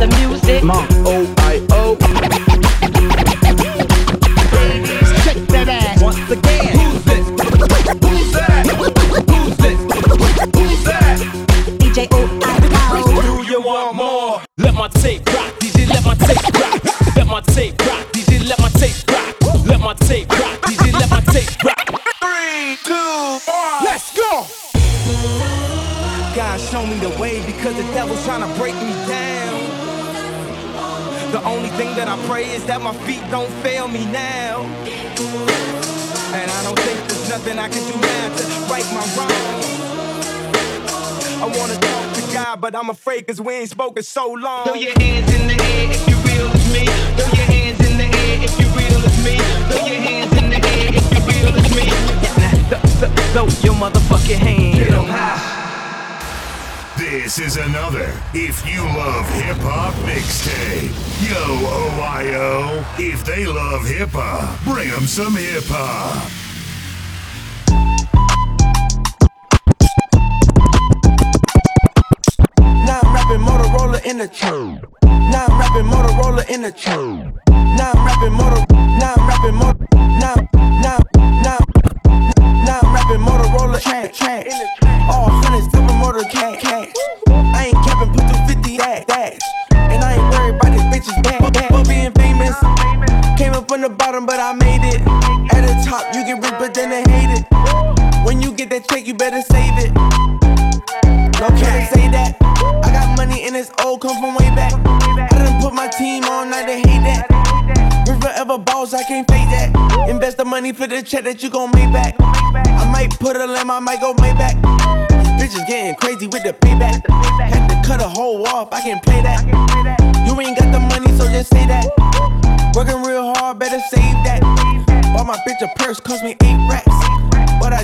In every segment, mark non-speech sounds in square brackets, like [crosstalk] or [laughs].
the, music. Monk, O-I-O. Oh, that my feet don't fail me now. And I don't think there's nothing I can do now to right my wrong. I wanna talk to God, but I'm afraid cause we ain't spoken so long. Throw your hands in the air if you real as me. Throw your hands in the air if you real as me. Throw your hands in the air if you real as me. Throw your motherfucking hands. Get 'em high. This is another If You Love Hip Hop mixtape. Yo, OIO. If they love hip hop, bring them some hip hop. Now I'm rapping Motorola in the tube. Now I'm rapping Motorola in the tube. Now I'm rapping Motor. Now I'm rapping Motor. Now, now, now, now I'm rapping Motorola track, track. All better save it. No can't say that. I got money and it's old, come from way back. I done put my team on, now they hate that. We forever balls, I can't fake that. Invest the money for the check that you gon' make back. I might put a limb, I might go Maybach. Bitches getting crazy with the payback. Had to cut a hole off, I can't play that. You ain't got the money, so just say that. Working real hard, better save that. Bought my bitch a purse, cost me eight racks.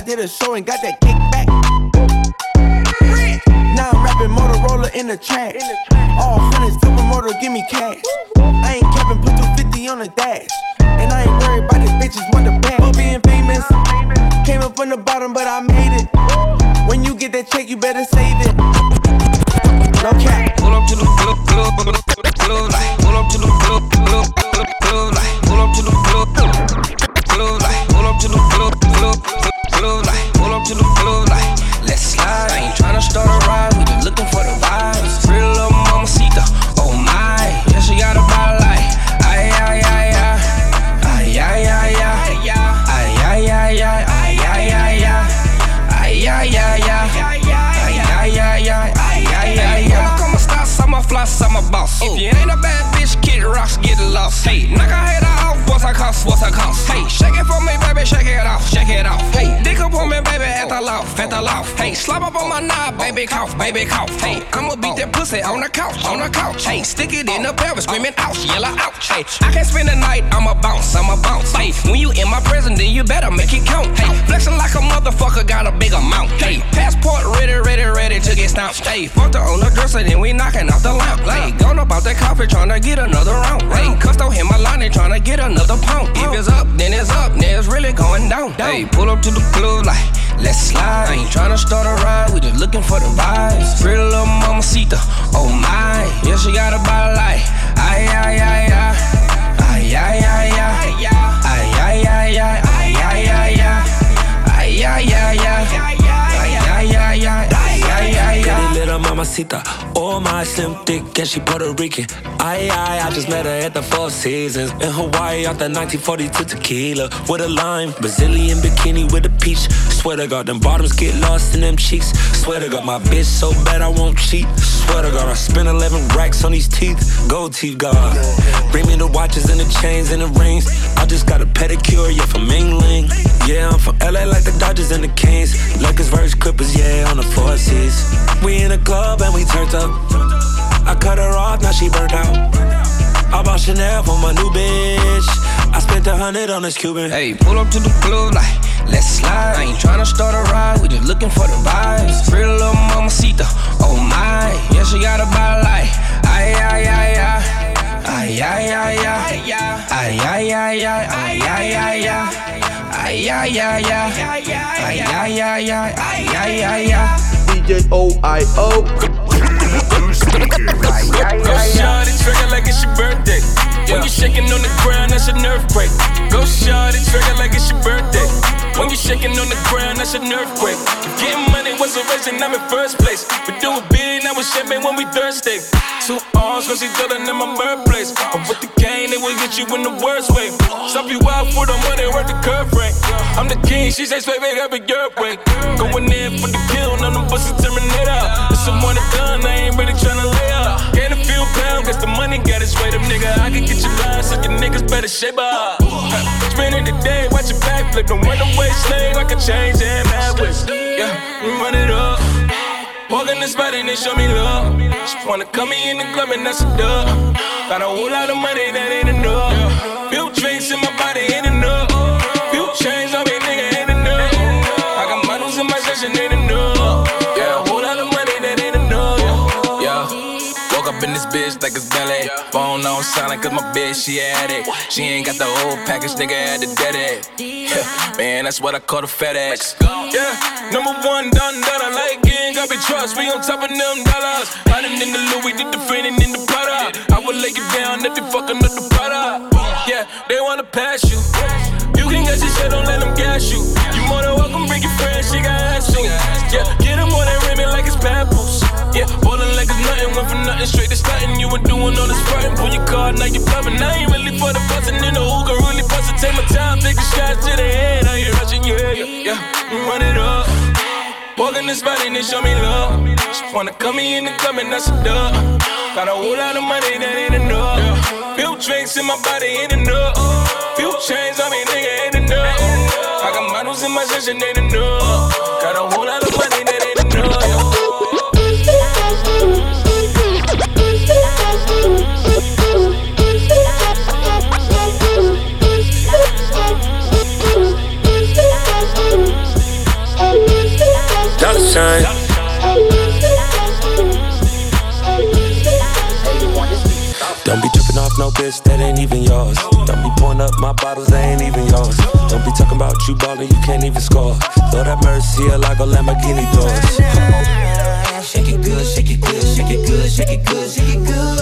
Did a show and got that kickback. Now I'm rapping Motorola in the track. All hundreds, super motor, give me cash. I ain't capping, put 250 on the dash. And I ain't worried about these bitches, want the bag. For being famous, came up from the bottom, but I made it. When you get that check, you better save it. Baby, cough. Hey, I'ma beat that pussy on the couch, on the couch. Hey, stick it in the pelvis, screaming ouch, yellow ouch. Hey, I can't spend the night, I'ma bounce, I'ma bounce. Hey, when you in my presence, then you better make it count. Hey, flexing like a motherfucker, got a big amount. Hey, passport ready, ready, ready to get stamped. Hey, fucked her on the dresser, then we knocking off the lamp. Hey, gone about that coffee, trying to get another round. Hey, custo hit my line, they to get another pound. If it's up, then it's up, then it's really going down. Hey, pull up to the club like, let's slide. I ain't tryna start a ride, we just looking for the vibes. Pretty little mamacita, oh my. Yeah, she got a body like, ay, ay, ay, ay. Ay, ay, ay, ay. Ay, mamacita, oh uh, my slim thick, and she Puerto Rican. Aye, aye, I just met her at the Four Seasons in Hawaii off the 1942 tequila with a lime, Brazilian bikini with a peach. Swear to God, them bottoms get lost in them cheeks. Swear to God, my bitch so bad I won't cheat. Swear to God, I spent 11 racks on these teeth. Gold teeth, God. Bring me the watches and the chains and the rings. I just got a pedicure, yeah, from Mingling. Yeah, I'm from LA like the Dodgers and the Kings. Lakers versus Clippers, yeah, on the four seas. We in the club and we turned up. I cut her off, now she burnt out. I bought Chanel for my new bitch. I spent a hundred on this Cuban. Hey, pull up to the club like, let's slide. I ain't tryna start a ride, we just looking for the vibes. Pretty little mamacita, oh my. Yeah, she got a body like, ay, ay, ay, ay. Ay, ay, ay, ay. Ay, ay, ay, ay. Ay, ay, ay, ay. Ay, ay, ay, ay. Ay, ay, ay, ay. Ay, ay, ay, ay. DJ Go shot it, trigger like it's your birthday. When you shaking on the ground, that's an earthquake. Go shot it, trigger like it's your birthday. If getting money was a race, I'm in first place. We do it big, now it's champagne when we thirsty. Two arms, cause each other in my birthplace. But with the game, they will get you in the worst way. Stop you out for the money, worth the curve rate. I'm the king, she says, baby, up in your way. Going in for the kill, none of us is terminator. It's someone that done, I ain't really tryna lay up. Gain a few pounds, guess the money got its way. Them nigga, I can get you line, better shape. Spending the day, watch your backflip. Don't run away, slave like a change and mad. Yeah, run it up. Walk in the spot and they show me love. She wanna come me in the club and that's a dub. Got a whole lot of money that ain't enough. It's ballet. Phone on silent cause my bitch, she had it. She ain't got the whole package, nigga had to dead it. [laughs] Man, that's what I call the FedEx. Yeah, number one, done that I like it. Got me trust, we on top of them dollars. Riding in the Louis, did the fading in the Prada. I will lay you down if you fucking up the product. Yeah, they wanna pass you. You can get your shit, don't let them gas you. You than welcome, bring your friends, she got ass you. Yeah, get them on that rim like it's papoose. Yeah, ballin' like it's nothing, went from nothing straight to starting. You were doing all this frontin', pull your card, now you bluffing. I ain't really for the bustin' in the hookah, really bustin'. Take my time, take a shot to the head. I ain't rushing, yeah, yeah, yeah. Mm, run it up. Walk in the spot and they show me love. She wanna come me in the club and that's a dub. Got a whole lot of money that ain't enough. Few drinks in my body ain't enough. Few chains on me, nigga ain't enough. I got models in my session ain't enough. Sign. Don't be tripping off no bitch that ain't even yours. Don't be pouring up my bottles that ain't even yours. Don't be talking about you ballin', you can't even score. Lord have mercy, like a Lamborghini doors. Shake it good, shake it good, shake it good, shake it good, shake it good.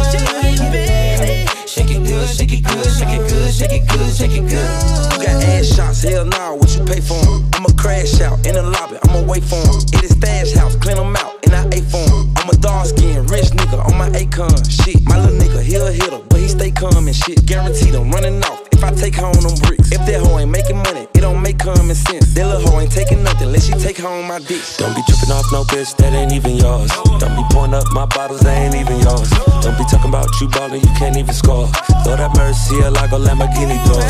Shake it good, shake it good, shake it good, shake it good, shake it good. You got ass shots, hell nah, what you pay for 'em? I'ma crash out in the lobby, I'ma wait for 'em. It is stash house, clean 'em out, and I ate for 'em. I'm a dark skin, rich nigga on my Akon. Shit, my little nigga, he a hitter, but he stay calm and shit. Guaranteed I'm running off if I take home them bricks. If that hoe ain't making money, it don't make common sense. That little hoe ain't taking nothing unless she take home my dick. Don't be tripping off no bitch that ain't even yours. Don't be pouring up my bottles that ain't even yours. Don't be talking about you ballin', you can't even score. Lord have mercy, a like a Lamborghini doors.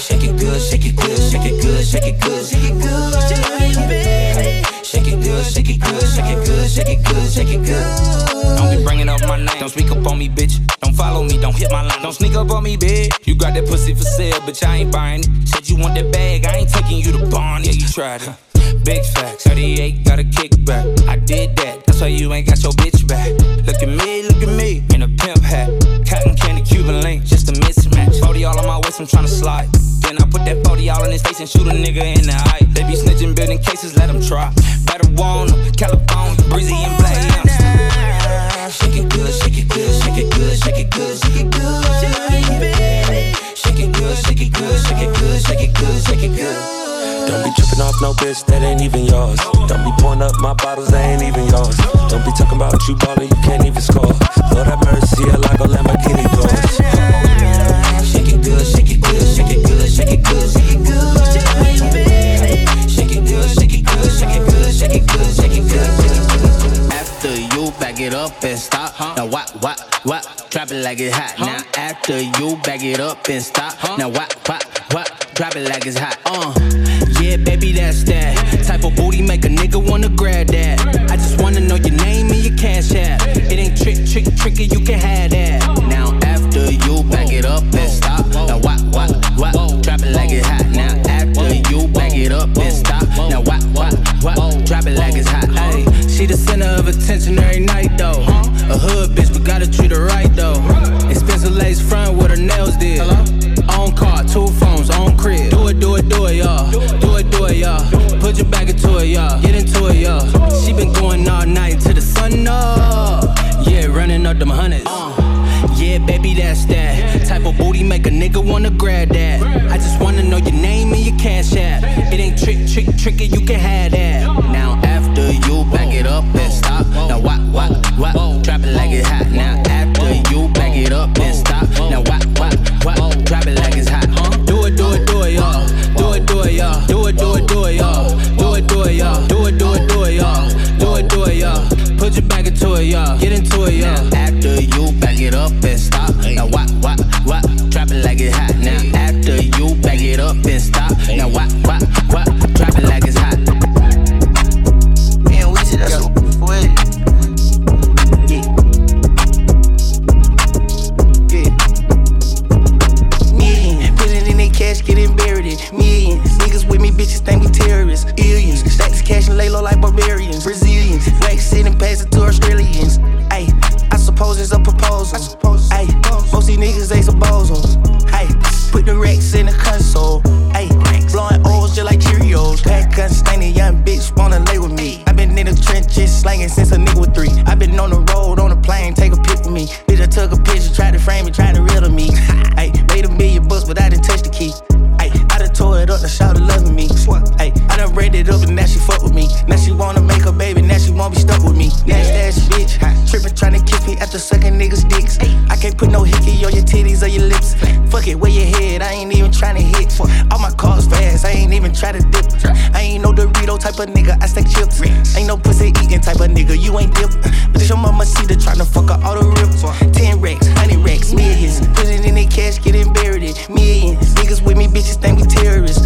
Shake it good, shake it good, shake it good, shake it good, shake it good. Shake it good, shake it good, shake it good, shake it good, shake it good. Don't be bringing up my name. Don't speak up on me, bitch. Don't follow me. Don't hit my line. Don't sneak up on me, bitch. You got that pussy for sale, bitch. I ain't buying it. Said you want that bag. I ain't taking you to Barney. Yeah, you tried it. Big facts. 38 got a kickback. I did that. That's why you ain't got your bitch back. Look at me, look at me. In a pimp hat. Cotton candy, Cuban link. Just a mismatch. 40 all on my waist. I'm tryna slide. Then I put that 40 all in his face and shoot a nigga in the eye. They be snitching, building cases. Let them try. Better warn 'em. California, breezy and black. Yeah. Shake it good, shake it good, shake it good, shake it good, shake it good. Shake it good, shake it good, shake it good, shake it good, shake it good. Don't be tripping off no bitch that ain't even yours. Don't be pouring up my bottles that ain't even yours. Don't be talking about you ballin', you can't even score. Lord have mercy, a like a Lamborghini doors. Shake it good, shake it good, shake it good, shake it good, shake it good. Shake it good, shake it good, shake it good, shake it good, shake it good. After you back it up and stop, now what, what, what? Drop it like it's hot. Now after you back it up and stop, now what, what, what? Drop it like it's hot. Uh, yeah, baby, that's that type of booty make a nigga wanna grab that. I just wanna know your name and your cash app. It ain't trick, trick, tricky, you can have that. Now after you back it up and stop, now what, what, what? Drop it like it's hot. Now after you back it up and stop, now what, what, what? Drop it like it's hot. Hey, she the center of attention it, y'all. Put your back into it, y'all. Get into it, y'all. She been going all night to the sun up. Yeah, running up them hundreds. Uh, yeah, baby, that's that. Type of booty make a nigga wanna grab that. I just wanna know your name and your cash app. It ain't trick, trick, tricky, you can have that. Now after you back it up and stop. Now what, what, what? Drop it like it's hot. It, y'all. Get into it, y'all. After you back it up and stop. Now what, what, what? Drop it like it's hot. Now after you back it up and stop. Now what, what, what? Drop it like it's hot. Man, we see that. Yeah. Yeah. Million. Put in their cash, get it buried it. Millions. Niggas with me, bitches think we terrorists. Billions. Stack this cash and lay low like barbarians. Brazilians. Black sit and Ayy, put the Rex in the console. Ayy, blowing O's just like Cheerios. Pack gun staining, young bitch wanna lay with me. i been in the trenches slanging since a nigga was three. i been on the road, on the plane, take a pic with me. Bitch, I took a picture, tried to frame it, tried to riddle me. [laughs] Ayy, made a million bucks, but I didn't touch the key. Ayy, I done tore it up, the shout loving me. Ayy, I done raided it up, and now she fuck with me. Now she wanna make a baby, now she won't be stuck with me. Nasty ass bitch, trippin' tryna kiss me after sucking niggas' dicks. Fuck it, where your head, I ain't even tryna hit. All my cars fast, I ain't even try to dip. I ain't no Dorito type of nigga, I stack chips. Ain't no pussy eating type of nigga, you ain't dip. But this your mama see the tryna fuck her all the rips. 10 racks, 100 racks, millions. Put it in their cash, get buried in Millions. Niggas with me, bitches think we terrorists.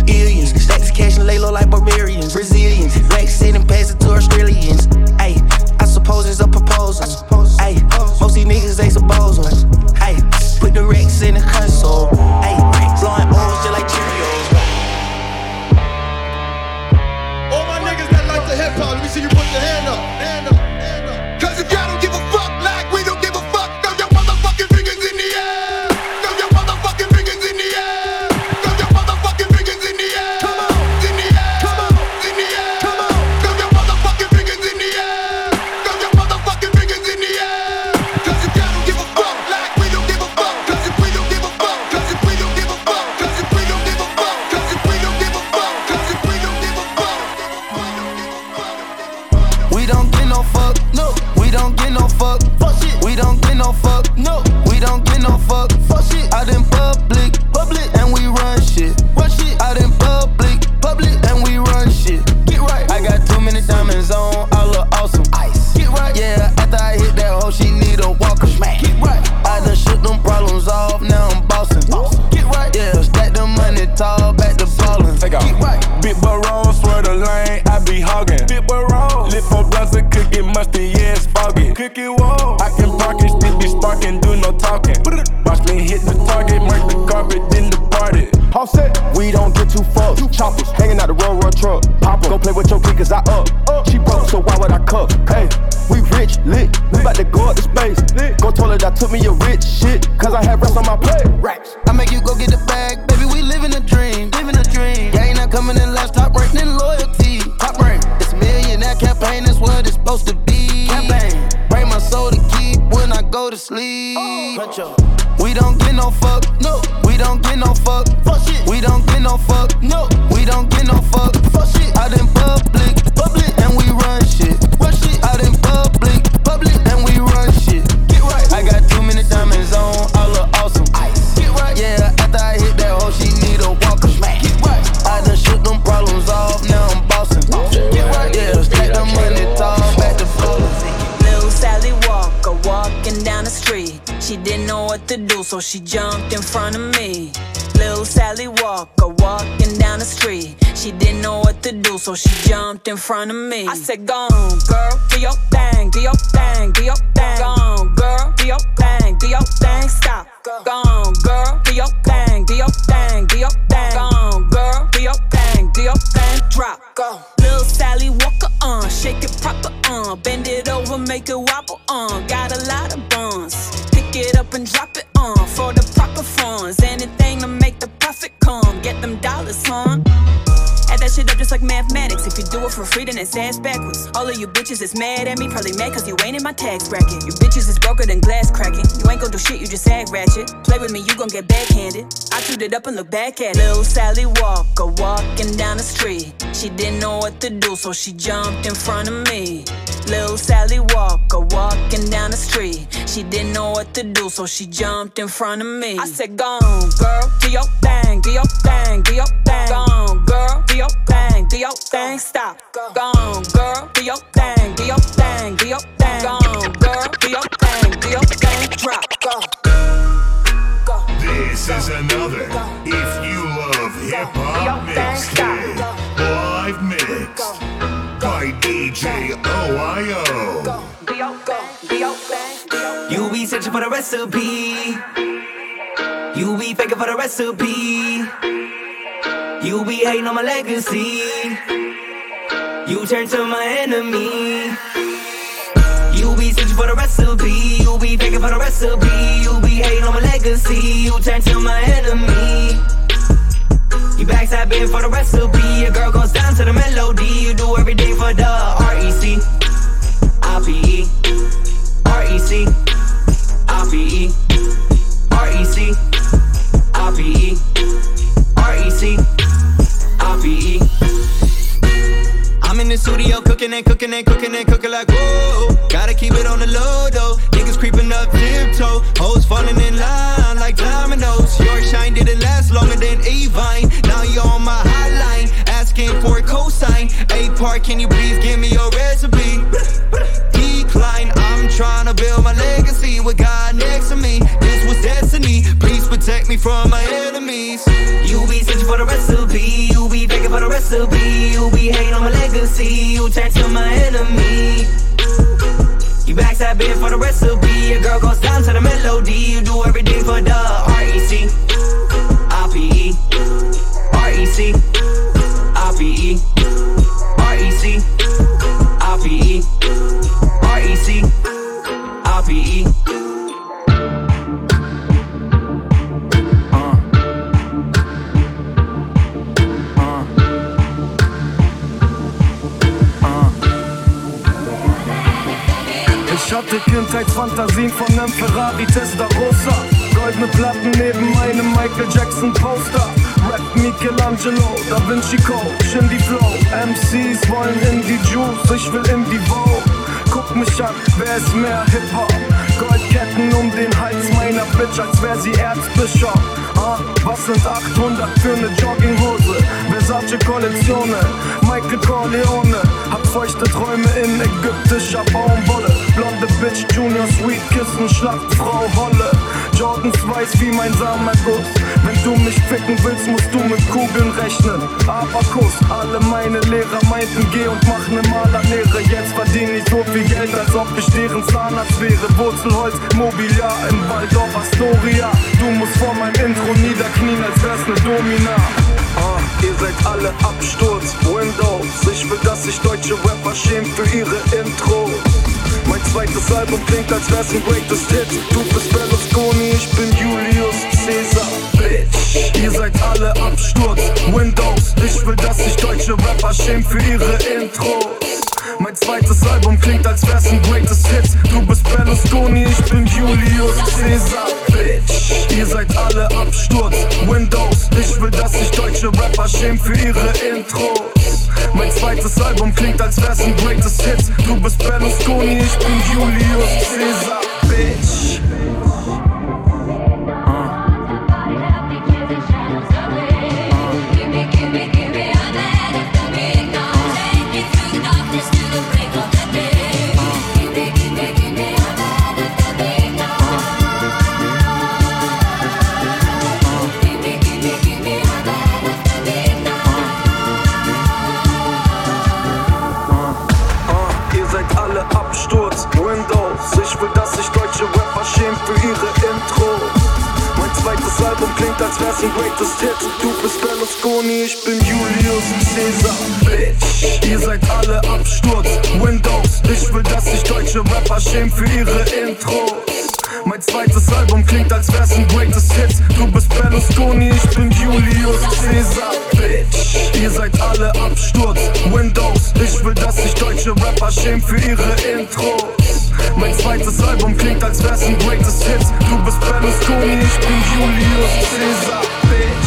Don't get no fuck, fuck shit. Out in public, public, and we run shit. Run shit. Out in public, public, and we run shit. Get right. I got too many diamonds on, I look awesome. Ice. Get right. Yeah, after I hit that hoe, she need a walker. Get right. I done shook them problems off, now I'm bossing. Get right. Yeah, stack the money tall, back to flawless. Little Sally Walker walking down the street. She didn't know what to do, so she jumped in front of me. I said, Go girl, do your thing, do your thing, do your thing. Bitches is mad at me, probably mad cause you ain't in my tax bracket. You bitches is broker than glass cracking. You ain't gon' do shit, you just act ratchet. Play with me, you gon' get backhanded. I chewed it up and look back at it. Little Sally Walker walking down the street. She didn't know what to do, so she jumped in front of me. Little Sally Walker walking down the street. She didn't know what to do, so she jumped in front of me. I said, Go on, girl, do your thing, do your thing, do your thing. Go on, girl, do your thing, do your thing. Stop. Go on, girl, do your thing, do your thing, do your thing. Go on, girl, do your thing, do your thing. Drop. Go. This is another If You Love Hip Hop Mixtape. Live mixed by DJ OIO. You be searching for the recipe. You be faking for the recipe. You be hating on my legacy. You turn to my enemy. You be searching for the recipe. You be faking for the recipe. You be hating on my legacy. You turn to my enemy. You backstabbing for the recipe. Your girl goes down to the melody. You do everything for the R-E-C. I-P-E. R-E-C. I-P-E. R-E-C. I-P-E. R-E-C. I-P-E. The studio cooking and cooking and cooking and cooking like whoa. Gotta keep it on the low though. Niggas creeping up tiptoe. Hoes falling in line like dominoes. Your shine didn't last longer than Avine. Now you're on my hotline, asking for a cosign. A part, can you please give me your recipe? Decline. I'm trying to build my legacy with God next to me. This was destiny. Please protect me from my enemies. You be searching for the recipe. You be begging for the recipe. You turn to my enemy. You backstabbing for the recipe. Your girl goes down to the melody. You do everything for the R-E-C. I-P-E. R-E-C. I-P-E. Kindheitsfantasien von nem Ferrari Testarossa. Goldene Platten neben einem Michael Jackson Poster. Rap Michelangelo, Da Vinci Code, Shindy Flow. MCs wollen in die Juice, ich will in die Vogue. Guck mich an, wer ist mehr Hip-Hop? Goldketten um den Hals meiner Bitch, als wär sie Erzbischof. Ah, was sind 800 für ne Jogginghose? Versace Kollektionen, Michael Corleone. Hab feuchte Träume in ägyptischer Baumwolle. Blonde Bitch, Junior Sweet Kissen, Schlachtfrau Holle. Jordans weiß wie mein Samenerguss. Wenn du mich ficken willst, musst du mit Kugeln rechnen. Abakus, alle meine Lehrer meinten, geh und mach ne Malerlehre. Jetzt verdien ich so viel Geld, als ob ich deren Zahnarzt wäre. Wurzelholz, Mobiliar im Waldorf Astoria. Du musst vor meinem Intro niederknien, als wär's ne Domina. Ah, ihr seid alle Absturz, Windows. Ich will, dass sich deutsche Rapper schämen für ihre Intros. Mein zweites Album klingt, als wär's ein Greatest Hit. Du bist Berlusconi, ich bin Julius Caesar, Bitch. Ihr seid alle Absturz, Windows. Ich will, dass sich deutsche Rapper schämen für ihre Intros. Mein zweites Album klingt, als wär's ein Greatest Hit. Du bist Berlusconi, ich bin Julius Caesar, Bitch. Ihr seid alle Absturz, Windows. Ich will, dass sich deutsche Rapper schämen für ihre Intros. Mein zweites Album klingt, als wär's ein Greatest Hit. Du bist Berlusconi, ich bin Julius Caesar, Bitch. Zweites Album klingt, als wär's ein Greatest Hit. Du bist Berlusconi, ich bin Julius Caesar, Bitch. Ihr seid alle Absturz, Windows. Ich will, dass sich deutsche Rapper schämen für ihre Intros. Mein zweites Album klingt, als wär's ein greatest Hit. Du bist Berlusconi, ich bin Julius Caesar, Bitch. Ihr seid alle Absturz, Windows. Ich will, dass sich deutsche Rapper schämen für ihre Intros. Mein zweites Album klingt, als wär's ein greatest Hit. Du bist Berlusconi, ich bin Julius Caesar, Bitch.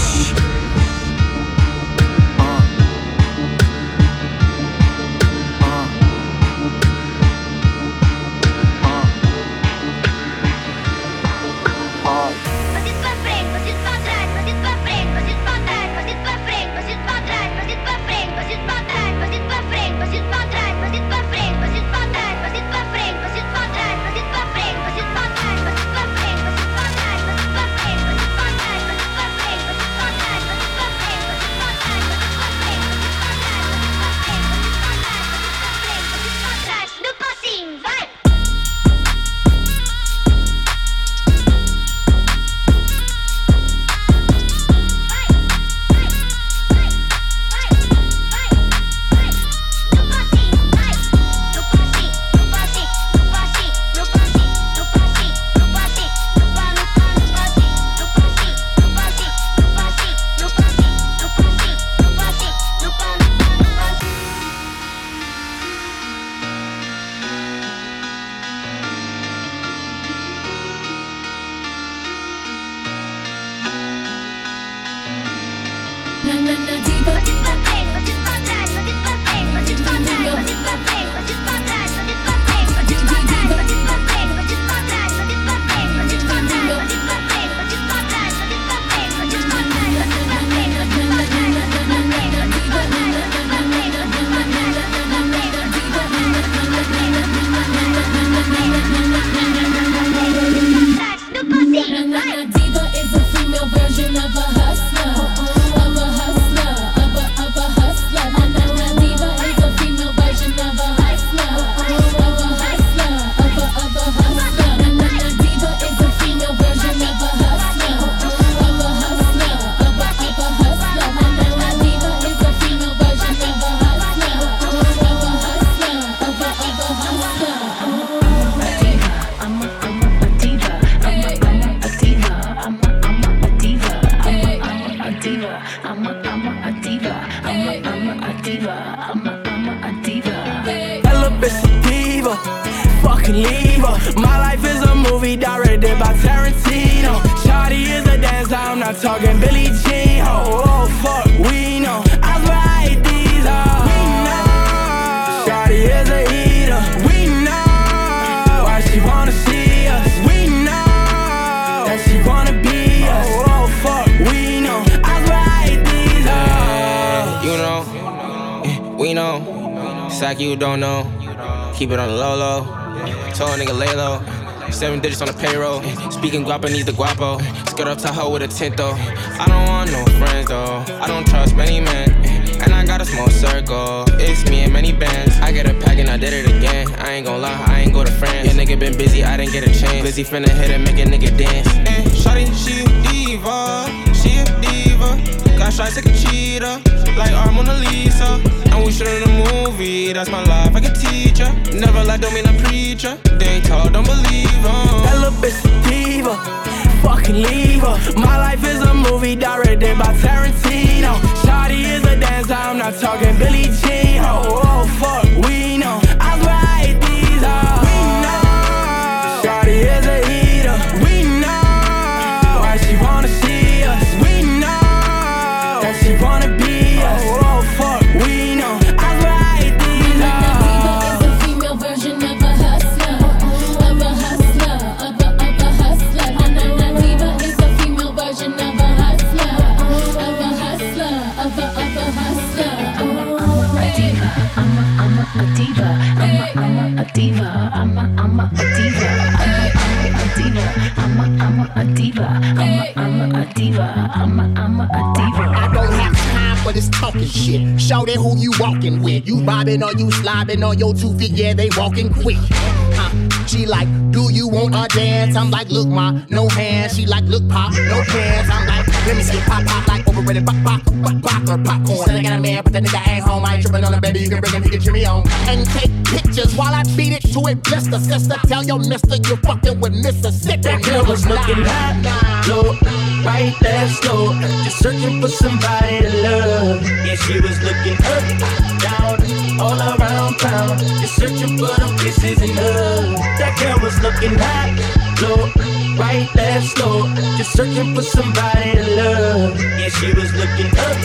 I'm a, a diva. I'm a, I'm a, a diva. I'm a, I'm a, a diva. Little bitch a diva. Fucking leave her. My life is a movie directed by Tarantino. Shawty is a dancer. I'm not talking Billie Jean. Oh, oh fuck, we know. I hate these hoes. We know. Shawty is a eater. We know. Why she wanna see we know. It's like you don't know. Keep it on the low low. Told a nigga lay low. Seven digits on the payroll. Speaking guapo needs the guapo. Skirt up Tahoe with a tint though. I don't want no friends though. I don't trust many men. And I got a small circle. It's me and many bands. I get a pack and I did it again. I ain't gon' lie, I ain't go to France. Yeah, nigga been busy, I didn't get a chance. Busy finna hit and make a nigga dance. And shawty, she a diva. She a diva. Got shots like a cheetah. Like our Mona Lisa. And we shootin' a movie. That's my life, I can teach teacher. Never lie, don't mean a preacher. They ain't tall, don't believe 'em. That little bitch a diva. Fucking leave her. My life is a movie directed by Tarantino. Shawty is a dancer. I'm not talking Billie Jean. Oh, oh fuck, we know. I swear A, diva. I'm a, I'm a, a diva. I'm a, I'm a, a diva. I'm a, I'm a, a diva. I'm a, I'm a, a diva. I'm a, I'm a, a diva. I don't have time for this talking shit. Show them who you walking with. You bobbing or you slobbing on your two feet, yeah, they walking quick. She like, do you want a dance? I'm like, look, ma, no hands. She like, look, pop, no pants. I'm like, let me see pop, pop, like overrated pop, pop, pop, pop, or popcorn. Said I got a man, but that nigga ain't home. I ain't tripping on him, baby. You can bring him, he can cheer me on. And take pictures while I beat it to it. Blister, sister, tell your mister you fucking with Mississippi. That girl was looking hot, low, right there, slow. Just searching for somebody to love. Yeah, she was looking up, down, all around town. Just searching for them kisses and hugs. That girl was looking hot, low, right left, slow. Just searching for somebody to love. Yeah, she was looking up,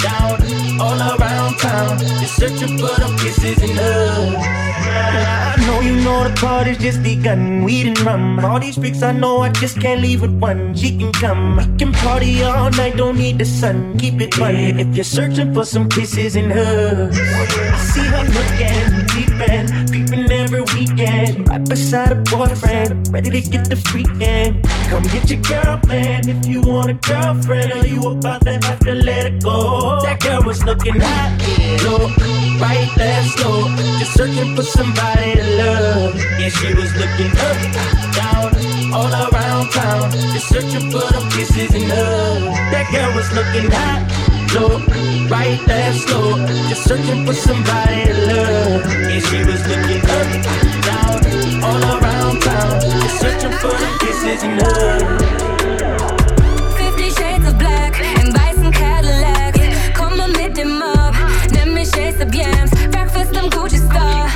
down, all around town. Just searching for them kisses and hugs. Know the party's just begun. Weed and rum. All these freaks I know I just can't leave with one. She can come. We can party all night, don't need the sun. Keep it fun. If you're searching for some kisses and hugs, I see her looking, peeping, peeping weekend. Right beside a boyfriend, ready to get the freaking. Come get your girl, man, if you want a girlfriend. Or you about to have to let it go. That girl was looking hot, low, right there, slow. Just searching for somebody to love. Yeah, she was looking up, down, all around town. Just searching for them kisses and hugs. That girl was looking hot, floor, right there, slow. just searching for somebody to love. And she was looking up, down, all around town, just searching for the kisses and love. Fifty Shades of Black in weißen Cadillacs, komm mal mit dem Mob, nenn mich Ace Breakfast am Gucci Star.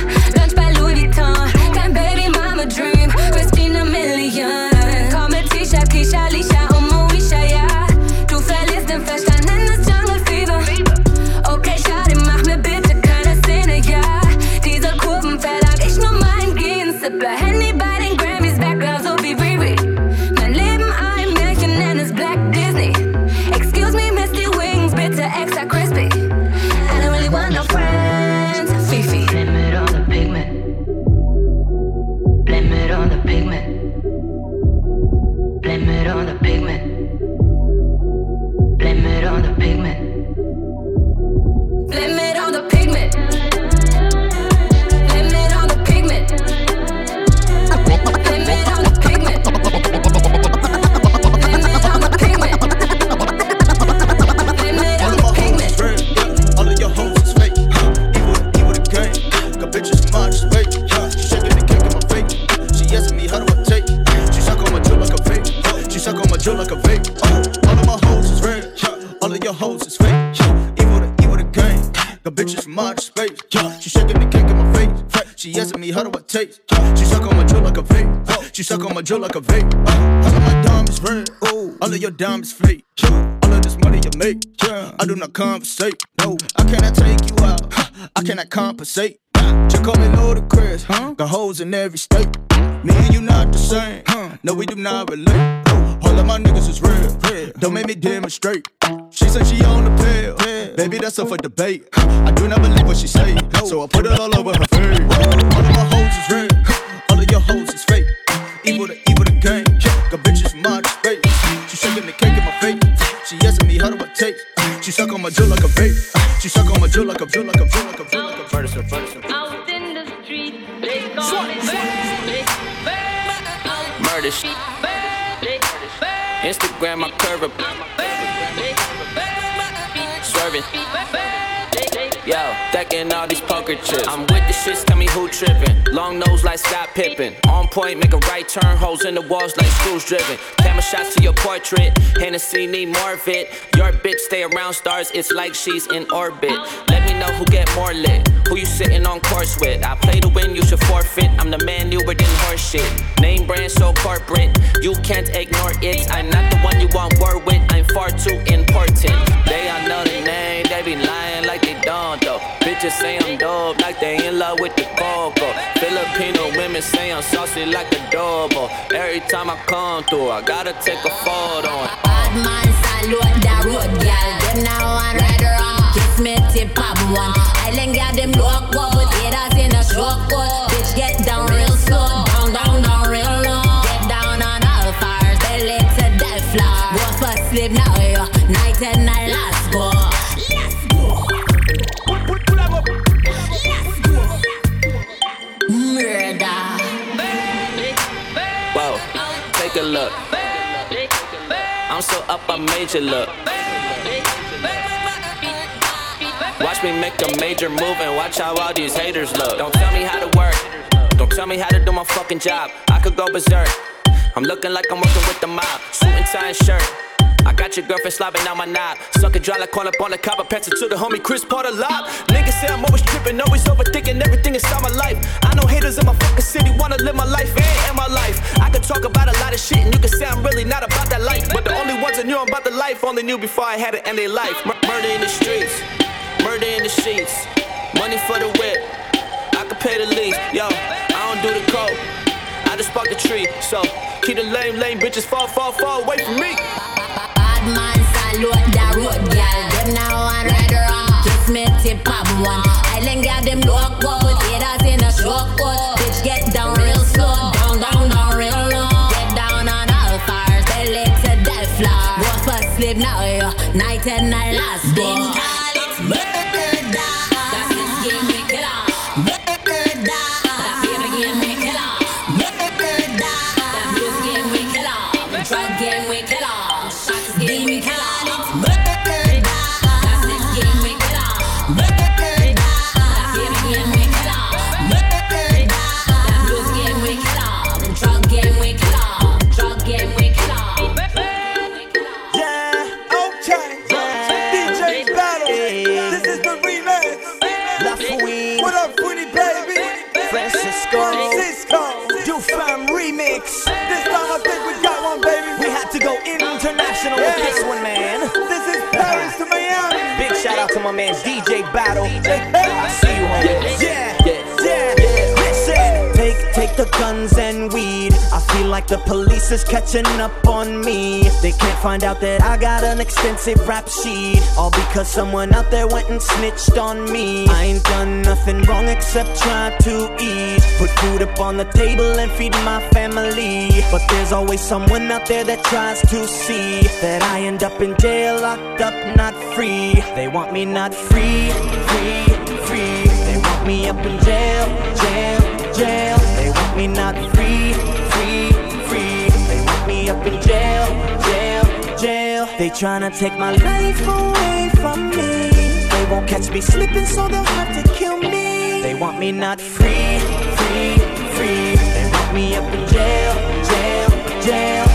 She suck on my jaw like a vape. Uh, all of my diamonds red. Ooh. All of your diamonds fake. Huh. All of this money you make. Yeah. I do not compensate. No, I cannot take you out. Huh. I cannot compensate. Just call me Ludacris. Huh? Got hoes in every state. Me and you not the same. Huh? No, we do not relate. All of my niggas is real. Don't make me demonstrate. She said she on the pill. Baby, that's up for debate. I do not believe what she say. So I put it all over her face. All of my hoes is real. All of your hoes is fake. Evil the evil the game. Got bitches from outer space. She shaking the cake in my face. She asking me how do I taste. She suck on my jaw like a vape. She suck on my jaw like a jaw like a jaw like a jaw like a Vertical, vertical. Out in the street, they call me Bad, bad, Murder shit. Instagram, I curve up. Swerving. Yo, stacking all these poker chips. I'm with the shits, tell me who trippin'. Long nose like Scott Pippen. On point, make a right turn, holes in the walls like screws driven. Camera shots to your portrait. Hennessy need more of it. Your bitch stay around stars, it's like she's in orbit. Let me know who get more lit. Who you sitting on course with? I play to win, you should forfeit. I'm the man newer than horse shit. Name brand so corporate, you can't ignore it. I'm not the one you want war with, I'm far too important. They all know the name, they be lying like they don't though. Bitches say I'm dope, like they in love with the coco. Filipino women say I'm saucy like a adobo. Every time I come through, I gotta take a photo. Bad man salute the road, girl. Them now one right around. Kiss me tip pop one. Island girl them look up with haters in a truck. I'm so up, I made you look. Watch me make a major move and watch how all these haters look. Don't tell me how to work. Don't tell me how to do my fucking job. I could go berserk. I'm looking like I'm working with the mob. Suit and tie and shirt. I got your girlfriend slobbing on my knob. Sucking dry like call up on the copper. Pass it to the homie Chris Porter Lob. Niggas say I'm always tripping, always overthinking everything inside my life. I know haters in my fucking city wanna live my life, and in my life. I can talk about a lot of shit, and you can say I'm really not about that life. But the only ones that knew I'm about the life only knew before I had it end their life. Mur- murder in the streets, murder in the sheets, money for the whip. I could pay the lease, yo. I don't do the coke. I just spark the tree, so keep the lame, lame bitches fall, fall, fall away from me. Now yo. Uh, night and night last. Them is catching up on me. They can't find out that I got an extensive rap sheet. All because someone out there went and snitched on me. I ain't done nothing wrong except try to eat. Put food up on the table and feed my family. But there's always someone out there that tries to see that I end up in jail, locked up, not free. They want me not free, free, free. They want me up in jail, jail, jail. They want me not free, jail, jail, jail. They tryna take my life away from me. They won't catch me slipping, so they'll have to kill me. They want me not free, free, free. They want me up in jail, jail, jail.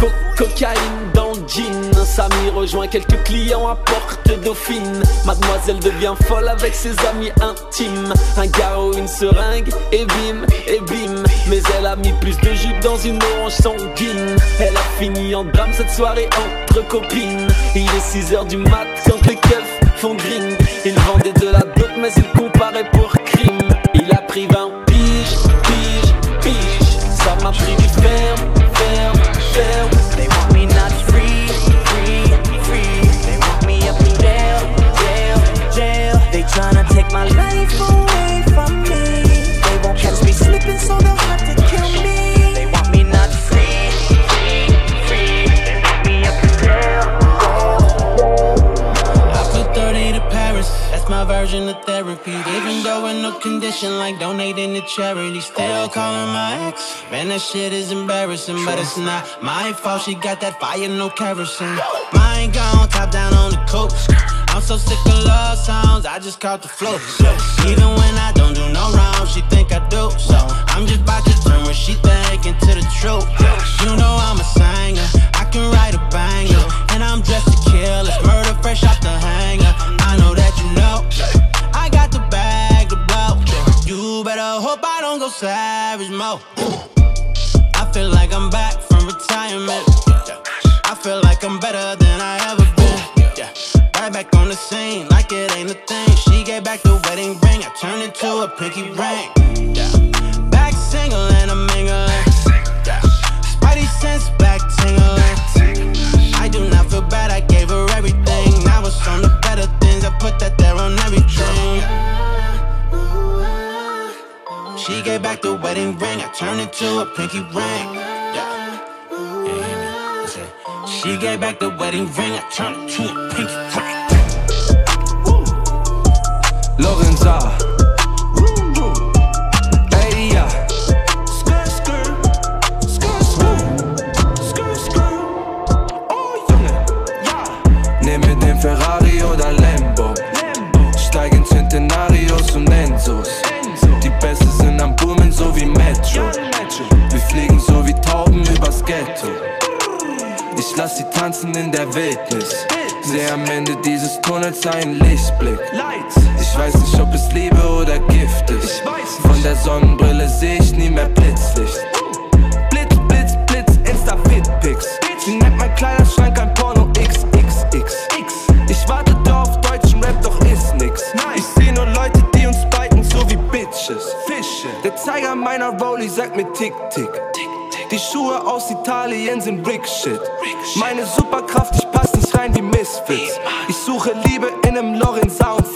Co- cocaïne dans le jean Samy rejoint quelques clients à porte dauphine Mademoiselle devient folle avec ses amis intimes Un garrot, une seringue, et bim, et bim Mais elle a mis plus de jus dans une orange sanguine. Elle a fini en drame cette soirée entre copines. Il est 6h du mat quand les keufs font gring Il vendait de la dope mais il comparait pour condition like donating to charity, still calling my ex. Man, that shit is embarrassing, but it's not my fault. She got that fire, no kerosene. Mine gone, top down on the coast. I'm so sick of love songs, I just caught the flow. Even when I don't do no wrong, she think I do. So I'm just about to turn what she think into the truth. You know I'm a singer, I can write a banger, and I'm dressed to kill. It's murder fresh off the hanger. Go savage mode. I feel like I'm back from retirement. I feel like I'm better than I ever been. Right back on the scene, like it ain't a thing. She gave back the wedding ring, I turned it to a pinky ring. Back single and I'm mingling. Spidey sense back tingling. I do not feel bad, I gave her everything. Now it's on the better things, I put that there on everything. She gave back the wedding ring, I turned it to a pinky ring. Yeah. yeah said, she gave back the wedding ring, I turned it to a pinky ring. Woo. Logan's off. Oh, Ferrari oder Lambo, Lambo. steig ins Centenario zum Nensos. Ghetto. Ich lass sie tanzen in der Wildnis. Seh am Ende dieses Tunnels einen Lichtblick. Ich weiß nicht, ob es Liebe oder Gift ist. Von der Sonnenbrille seh ich nie mehr Blitzlicht. Blitz, Blitz, Blitz, Insta-Fit-Pics. Sie nennt mein Kleiderschrank ein Porno XXX. Ich warte da auf deutschen Rap, doch ist nix. Ich seh nur Leute, die uns biken, so wie Bitches. Fische. Der Zeiger meiner Rolli sagt mir Tick, Tick. Die Schuhe aus Italien sind Rick-Shit. Meine Superkraft, ich pass nicht rein wie Misfits. Ich suche Liebe in einem Lorenza und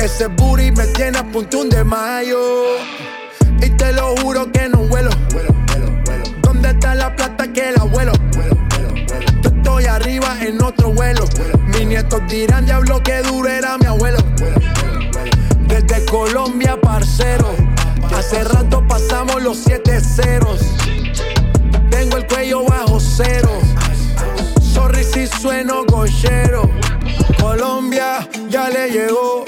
Ese booty me tiene a punto un de mayo. Y te lo juro que no vuelo. ¿Dónde está la plata que el abuelo? Yo estoy arriba en otro vuelo. Mis nietos dirán, diablo, que duro era mi abuelo. Desde Colombia, parcero. Hace rato pasamos los siete ceros. Tengo el cuello bajo cero. Sorry si sueno cochero. Colombia ya le llegó.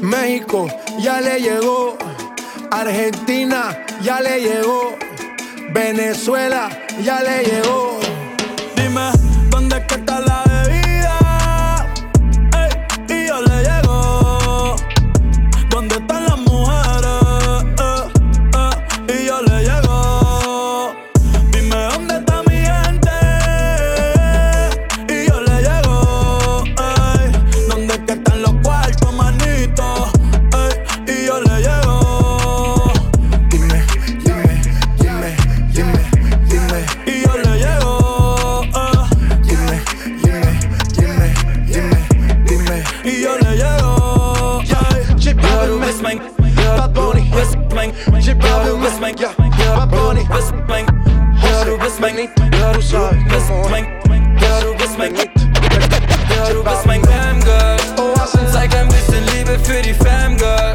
México ya le llegó. Argentina ya le llegó. Venezuela ya le llegó. Dime, ¿dónde está la mein Ja, du sagst, bist mein ja, du bist ja, du bist mein Fam Girl Zeig ein bisschen Liebe für die Fam Girl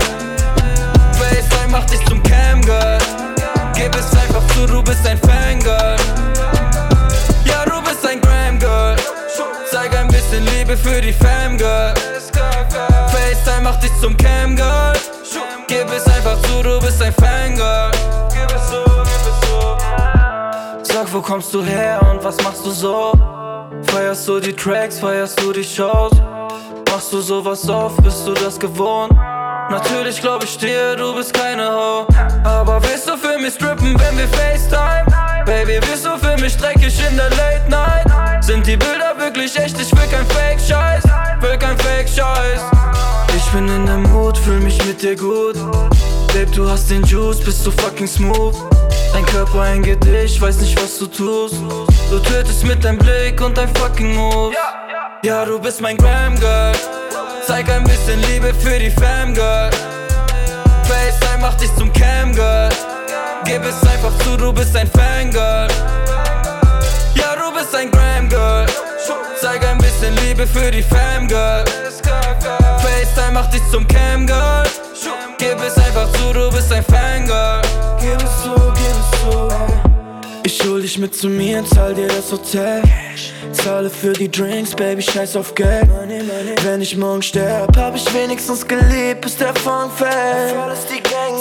Baseline macht dich zum Cam Girl Gib es einfach zu, du bist ein Fangirl. Ja, du bist ein Gram Girl Zeig ein bisschen Liebe für die Fam Girl FaceTime macht dich zum Cam kommst du her und was machst du so? Feierst du die Tracks, feierst du die Shows? Machst du sowas oft, bist du das gewohnt? Natürlich glaub ich dir, du bist keine Ho Aber willst du für mich strippen, wenn wir FaceTime? Baby, bist du für mich dreckig in der Late Night? Sind die Bilder wirklich echt? Ich will kein Fake-Scheiß, will kein Fake-Scheiß Ich bin in der Mut, fühl mich mit dir gut Babe, du hast den Juice, bist so fucking smooth Dein Körper ein Gedicht, weiß nicht was du tust. Du tötest mit deinem Blick und dein fucking Move. Ja, du bist mein Gram Girl. Zeig ein bisschen Liebe für die Fam Girl. FaceTime macht dich zum Cam Girl. Gib es einfach zu, du bist ein Fangirl Ja, du bist ein Gram Girl. Zeig ein bisschen Liebe für die Fam Girl. FaceTime macht dich zum Cam Girl. Gib es einfach zu, du bist ein Fangirl Gib es zu, zu Ich hol dich mit zu mir, zahl dir das Hotel. Zahle für die Drinks, Baby, scheiß auf Geld. Wenn ich morgen sterb, hab ich wenigstens gelebt, bis der Funk fällt.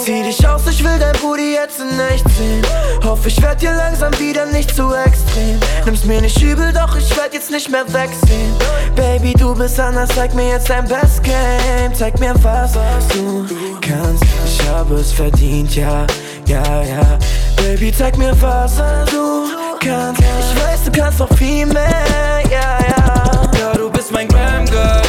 Zieh dich aus, ich will dein Booty jetzt in echt sehen. Hoffe, ich werd dir langsam wieder nicht zu extrem. Nimm's mir nicht übel, doch ich werd jetzt nicht mehr wegsehen. Baby, du bist anders, zeig mir jetzt dein Best Game. Zeig mir, was du kannst. Ich habe es verdient, ja, ja, ja. Baby, zeig mir, was du kannst. Ich weiß, du kannst noch viel mehr, ja, ja. Ja, du bist mein Glam Girl.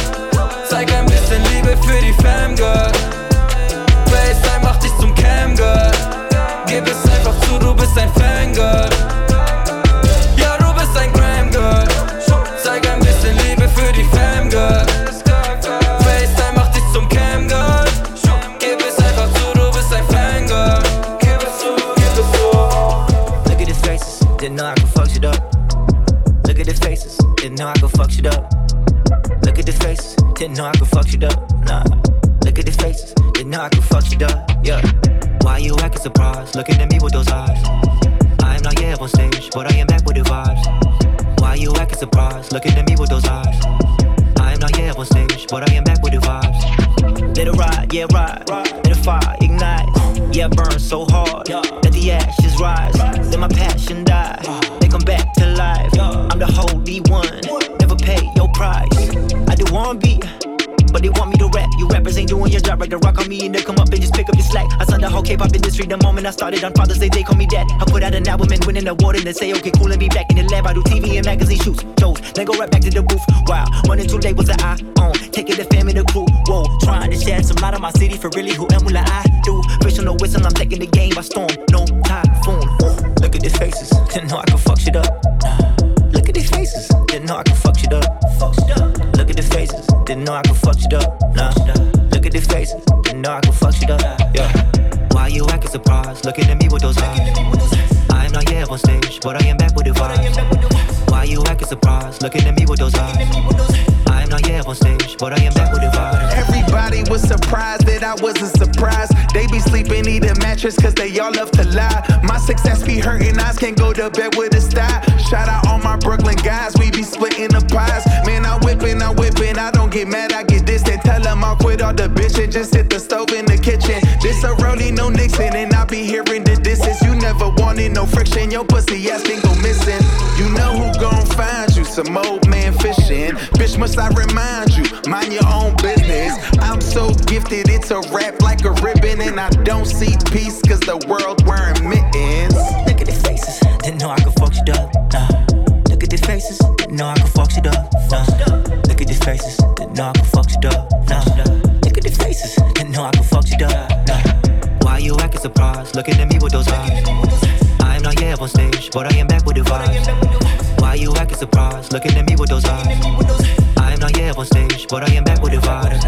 Didn't know I could fuck shit up. Nah. Look at the faces, didn't know I could fuck shit up. Yeah. Why you acting surprised? Looking at me with those eyes. I am not yet on stage, but I am back with the vibes. Why you acting surprised? Looking at me with those eyes. I am not yet on stage, but I am back with the vibes. Let it ride, yeah, ride. Let the fire ignite. Yeah, burn so hard. Let the ashes rise. Let my passion die. They come back to life. I'm the holy one. Pay your price. I do one beat. But they want me to rap. You rappers ain't doing your job right. The rock on me and they come up and just pick up your slack. I signed the whole K-pop industry the moment I started on Father's Day. They call me dad. I put out an album and win an award and they say, okay, cool, and be back in the lab. I do TV and magazine shoots, shows. Then go right back to the booth. Wow, one and two labels that I own. Taking the fam and the crew. Whoa, trying to shed some light on my city for really who am I do. Fish on the whistle, I'm taking the game by storm. No typhoon. Ooh, look at these faces. [laughs] Didn't know I could fuck shit up. Look at these faces. Didn't know I could fuck shit up. Look at the faces. Didn't know I could fuck shit up. Nah. Look at the faces. Didn't know I could fuck shit up. Yeah. Why you acting surprised? Looking at me with those eyes. I am not yet on stage, but I am back with the vibes. Why you acting surprised? Looking at me with those eyes. I am not yet on stage, but I am back with the vibes. Everybody was surprised that I wasn't surprised. They be sleeping, need a mattress, cause they all love to lie. My success be hurting, eyes can't go to bed with a style. Shout out all my Brooklyn guys, we be splitting the pies. Man, I whipping, I whipping, I don't get mad, I get distant. Tell them I'll quit all the bitching, just hit the stove in the kitchen. This a rollie, no Nixon, and I be hearing the distance. You never wanted no friction, your pussy ass can go missing. You know who gon' find you, some old man fishing. Bitch, must I remind you, mind your own business. I'm so gifted, it's a rap like a ribbon, and I don't see peace, cause the world wearing mittens. Look at the faces, didn't know I could fuck shit up. Nah. Look at the faces, didn't know I could fuck shit up. Nah. Look at the faces, didn't know I could fuck shit up. Nah. Look at the faces, didn't know I could fuck shit up. Nah. Why you acting surprised? Looking at me with those eyes. I am not yet on stage, but I am back with the vibes. Why you acting surprised? Looking at me with those eyes. I am not yet on stage, but I am back with the vibes.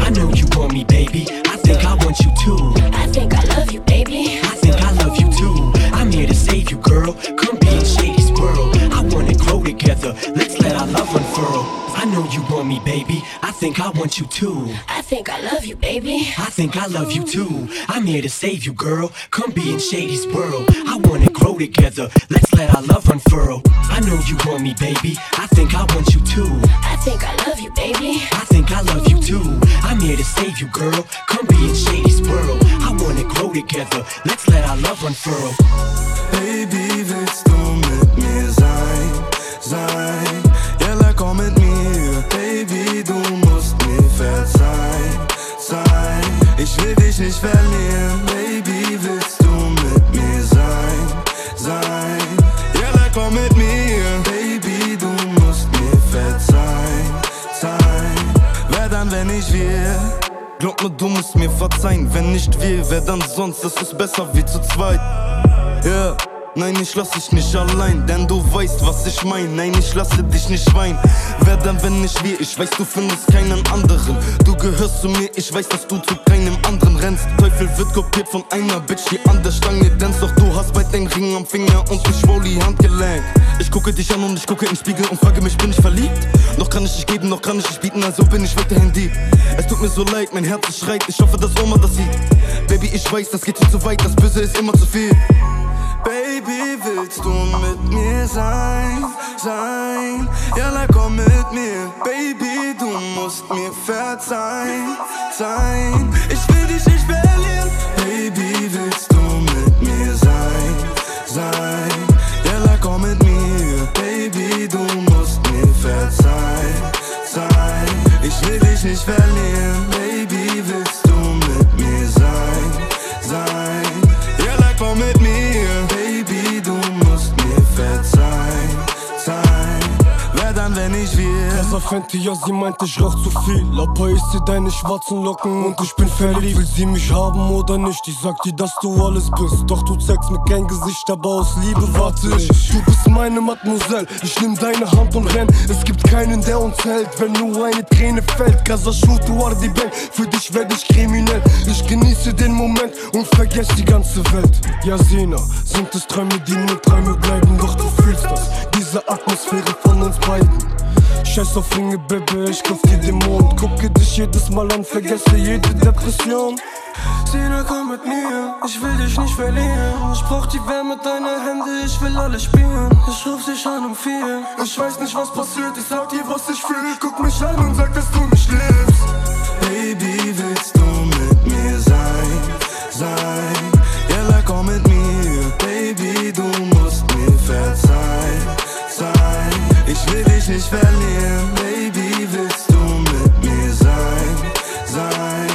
I know you want me, baby. I think I want you too. I think I love you, baby. I think I love you too. I'm here to save you, girl. Come be in Shady's world. I wanna grow together. Let's let our love unfurl. I know you want me, baby. I think I want you too. I think I love you, baby. I think I love you too. I'm here to save you, girl. Come be in Shady's world. I wanna grow together. Let's let our love unfurl. I know you want me, baby. I think I want you too. I think I love you, baby. I think I love you too. I'm here to save you, girl. Come be in Shady's world. I wanna grow together. Let's let our love unfurl. Baby, willst du mit mir sein? Jalla, komm mit mir. Baby, du musst mir verzeihen, sein. Ich will dich nicht verlieren. Baby, willst du mit mir sein, sein? Jalla, komm mit mir. Baby, du musst mir verzeihen, sein. Wer dann, wenn ich wir? Glaub mir, du musst mir verzeihen. Wenn nicht wir, wer dann sonst? Es ist besser wie zu zweit. Ja, nein, ich lass dich nicht allein, denn du weißt, was ich mein. Nein, ich lasse dich nicht weinen. Wer dann, wenn nicht wir? Ich weiß, du findest keinen anderen. Du gehörst zu mir, ich weiß, dass du zu keinem anderen rennst. Teufel wird kopiert von einer Bitch, die an der Stange tanzt. Doch du hast bald den Ring am Finger und ich Rolli Handgelenk. Ich gucke dich an und ich gucke den Spiegel und frage mich, bin ich verliebt? Noch kann ich dich geben, noch kann ich dich bieten, also bin ich weiterhin die. Es tut mir so leid, mein Herz schreit, ich hoffe, dass Oma das sieht. Baby, ich weiß, das geht viel zu weit, das Böse ist immer zu viel. Baby, willst du mit mir sein? Sein, ja, dann komm mit mir. Baby, du musst mir verzeihen. Sein, ich will dich nicht verlieren. Baby, willst du mit mir sein? Sein, ja, dann komm mit mir. Baby, du musst mir verzeihen. Sein, ich will dich nicht verlieren. Wenn ich? Krasser Fenty, ja, sie meint, ich rauch zu viel. Aber ich seh deine schwarzen Locken und ich bin verliebt. Will sie mich haben oder nicht? Ich sag dir, dass du alles bist. Doch du zeigst mir kein Gesicht, aber aus Liebe warte ich. Du bist meine Mademoiselle, ich nimm deine Hand und renn. Es gibt keinen, der uns hält, wenn nur eine Träne fällt. Casa Shoot, du Ardi Bang, für dich werd ich kriminell. Ich genieße den Moment und vergess die ganze Welt. Ja, Sina, sind es Träume, die nur Träume bleiben. Doch du fühlst das, diese Atmosphäre von uns beiden. Scheiß auf Ringe, Baby, ich kauf dir den Mond. Gucke dich jedes Mal an, vergesse jede Depression. Sina, komm mit mir, ich will dich nicht verlieren. Ich brauch die Wärme deiner Hände, ich will alles spielen. Ich ruf dich an um vier. Ich weiß nicht, was passiert, ich sag dir, was ich fühl. Guck mich an und sag, dass du mich liebst. Baby, willst du mit mir sein? Sein, dann komm mit mir. Baby, du musst mir verzeihen. Ich will dich nicht verlieren. Baby, willst du mit mir sein? Sein,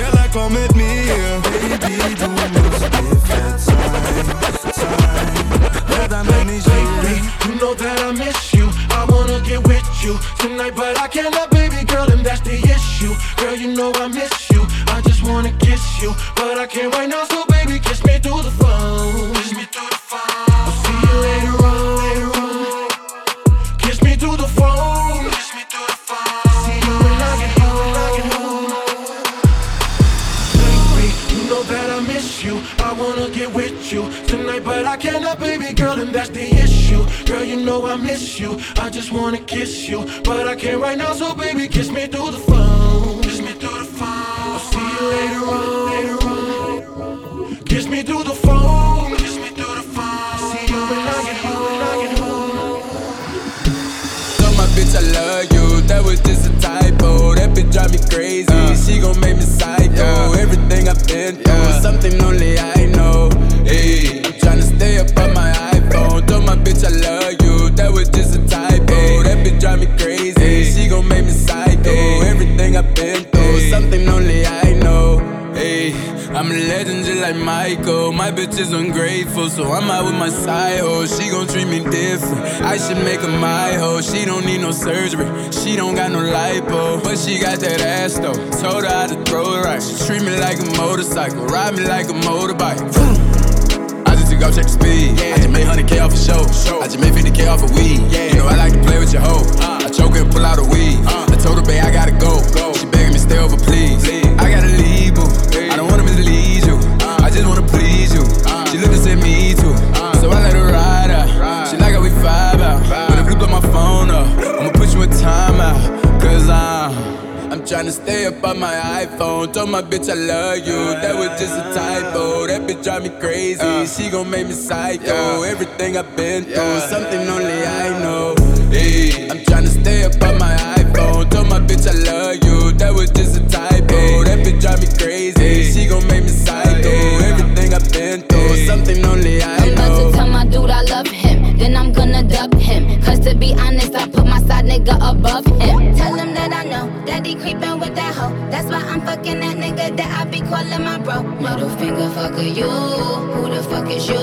ja, dann komm mit mir. Baby, du musst mir verzeihen. Sein, wer dann, wenn ich will? You know that I miss you. I wanna get with you tonight, but I cannot, baby girl, and that's the issue. Girl, you know I miss you. I just wanna kiss you, but I can't right now. So baby, kiss me through the phone. And that's the issue. Girl, you know I miss you. I just wanna kiss you, but I can't right now. So baby, kiss me through the phone. Kiss me through the phone. I'll see you later on. Later on. Kiss me through the phone. Kiss me through the phone. See you when I get home. When I get home. Tell my bitch I love you, that was just a typo. That bitch drive me crazy, uh. she gon' make me psycho. Everything I've been through, something only I know. Ayy, I'm tryna stay up on my iPhone. Bitch I love you, that was just a typo. That bitch drive me crazy, she gon' make me psycho. Everything I've been through, something only I know. Hey, I'm a legend just like Michael. My bitch is ungrateful, so I'm out with my side hoe. She gon' treat me different. I should make her my hoe. She don't need no surgery. She don't got no lipo, but she got that ass though. Told her how to throw it right. She treat me like a motorcycle, ride me like a motorbike. Just check the speed. I just made 100k off a show. I just made 50k off a weed. You know I like to play with your hoe. I choke and pull out a weed. I told her, babe, I gotta go. She begging me stay over, please. I gotta leave, boo. I don't wanna mislead you. I just wanna please you. She looked and said me too. So I let her ride out. She like how we vibe out. When the blue blow my phone up, I'ma put you in timeout. Cause I'm. I'm tryna stay up on my iPhone. Told my bitch I love you. That was just a typo. That bitch drive me crazy. Uh. She gon' make me psycho. Everything I've been through, something only I know. Hey, I'm tryna stay up on my iPhone. Told my bitch I love you. That was just a typo. That bitch drive me crazy. She gon' make me psycho. Everything I've been through, something only I I'm about to tell my dude I love him, then I'm gonna dub him. Cause to be honest, I put my side nigga above him. Tell him that I know that he creepin' with that hoe. That's why I'm fucking that nigga that I be calling my bro. Middle finger fucker you, who the fuck is you?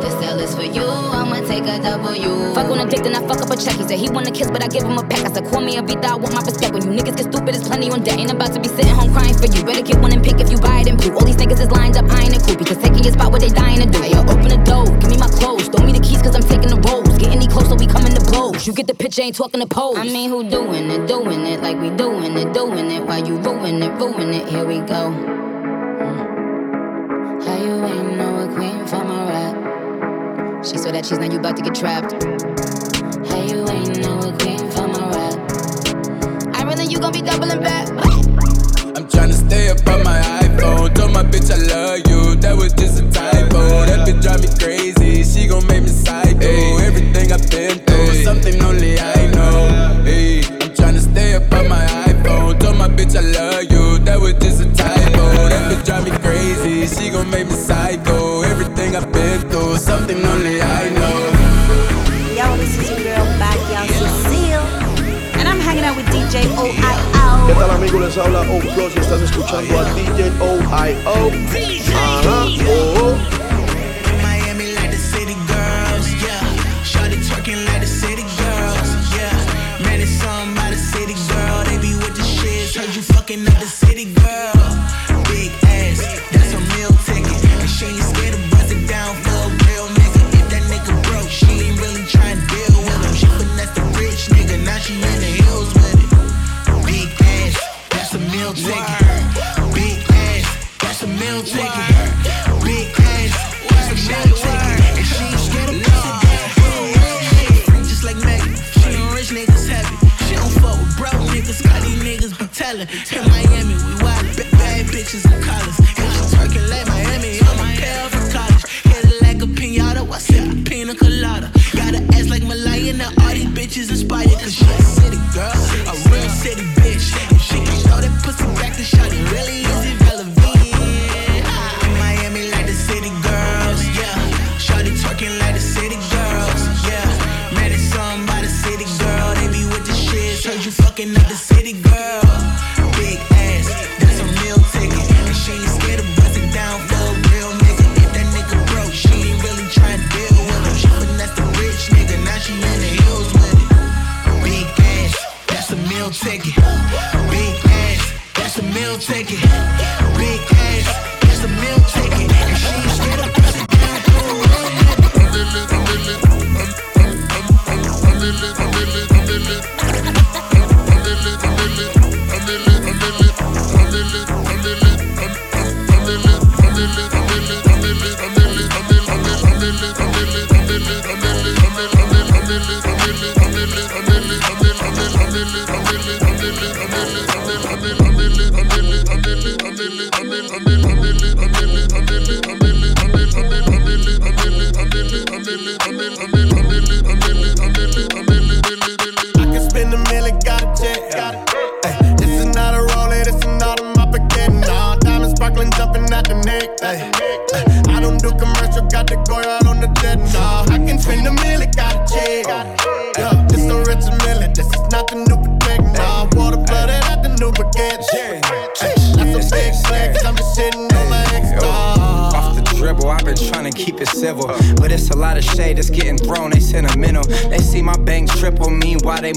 The cell is for you, I'ma take a W. Fuck on a dick, then I fuck up a check. He said he wanna kiss, but I give him a peck. I said call me a beat, I want my respect. When you niggas get stupid, it's plenty on deck. Ain't about to be sitting home crying for you. Better get one and pick if you buy it and blue. All these niggas is lined up, I ain't a cool because taking your spot what they dying to do. Yo, open the door, give me my clothes, throw me the keys cause I'm taking. Get any closer, we coming to blows. You get the picture, ain't talking to pose. I mean, who doing it, doing it like we doing it, doing it. Why you ruin it, ruin it? Here we go. Mm. How you ain't know a queen from a rap? She saw that she's now you about to get trapped. How you ain't know a queen from a rap? I really you gon' be doubling back. I'm tryna stay up on my iPhone. iPhone. Told my bitch I love you, that was just a typo. That bitch drive me crazy, she gon' make me psycho. Everything I've been through, something only I know. Hey, I'm tryna stay up on my iPhone. Told my bitch I love you, that was just a typo. Les habla O-Flow y estás escuchando a DJ OiO Ajá, oh, oh, Miami like the city girls, yeah. Like the city girls, yeah. Man, it's the city girl. They be with the. Heard you fucking up the city bitches inspired. Cause she a city girl, a real city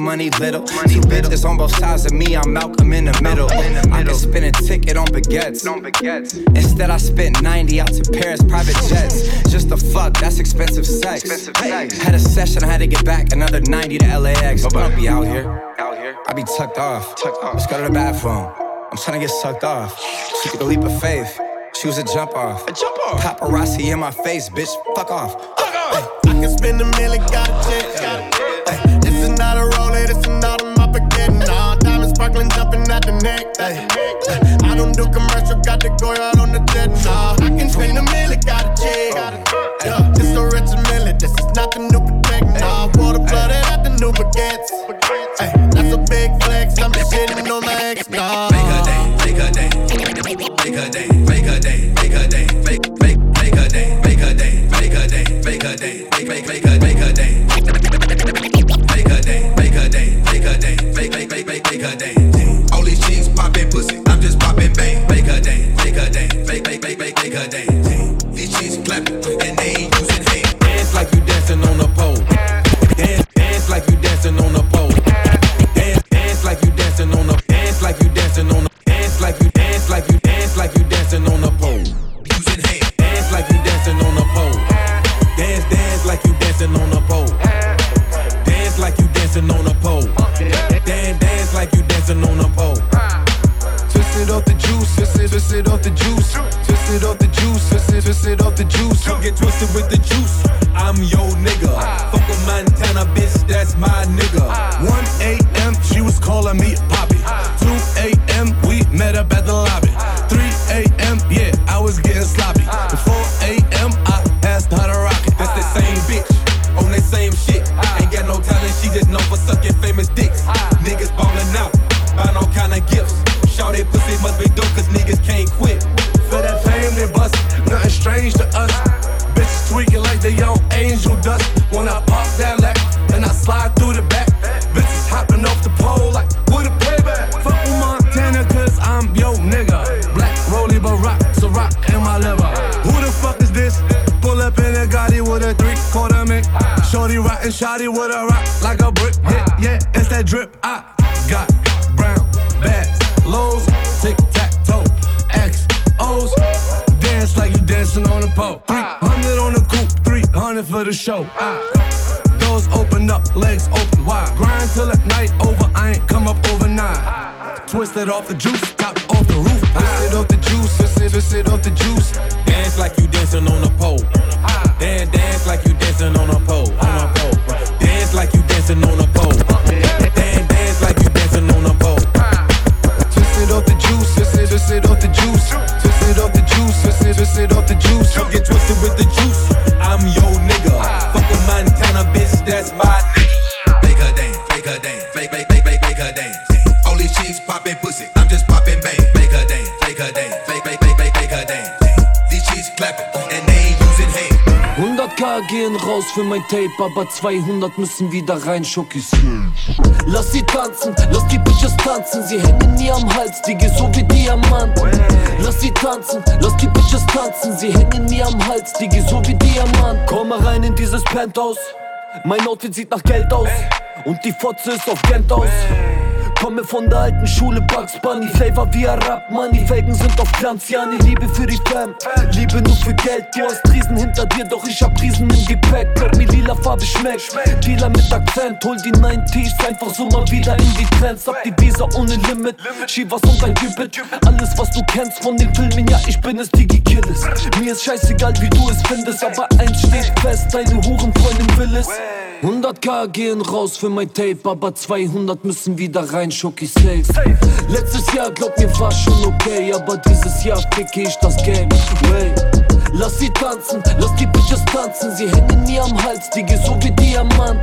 meanwhile little. money little. Two bitches on both sides of me, I'm Malcolm in the middle. I can spend a ticket on baguettes. Instead, I spent 90 out to Paris, private jets. Just the fuck, that's expensive sex. Hey, Had a session, I had to get back another 90 to LAX. But I don't be out here. Out here. I be tucked off. Let's go to the bathroom. I'm trying to get sucked off. She took a leap of faith. She was a jump off. A jump off. Paparazzi in my face, bitch. Fuck off. Fuck off. I can spend a million, got a check. Neck. Ay, I don't do commercial, got the go out on the jet. Nah, I can spend a million, got a check. Yeah, this a rich million, this is not the new protect. Nah, water flooded out the new baguettes. Ay, that's a big flex, I'm just sitting on my ex. Nah. Make a day, make a day, make a day, make a day, make a day, make make make a day, make a day, make a day, make a day, make make a day, Tape, aber 200 müssen wieder rein, Schockis. Lass sie tanzen, lass die Bitches tanzen, sie hängen mir am Hals, Digi, so wie Diamant. Lass sie tanzen, lass die Bitches tanzen, sie hängen mir am Hals, Digi, so wie Diamant. Komm mal rein in dieses Penthouse, mein Outfit sieht nach Geld aus und die Fotze ist auf Gent aus. Komme von der alten Schule, Bugs Bunny, Flavor wie Rap Money, Felgen sind auf Glanz, ja, ne Liebe für die Fam, Liebe nur für Geld, du hast Riesen hinter dir, doch ich hab Riesen im Gepäck, glaub mir, lila Farbe schmeckt, Dealer mit Akzent, hol die 90s, einfach so mal wieder in die Trends, hab die Visa ohne Limit, Shivas und ein Cupid, alles was du kennst von den Filmen, ja, ich bin es, Digi Killis, mir ist scheißegal, wie du es findest, aber eins steht fest, deine Hurenfreundin will es, 100k gehen raus für mein Tape, aber 200 müssen wieder rein, Schoki safe. Letztes Jahr, glaub mir, war schon okay, aber dieses Jahr ficke ich das Game. Way. Lass sie tanzen, lass die Bitches tanzen, sie hängen mir am Hals, Digi, so wie Diamant.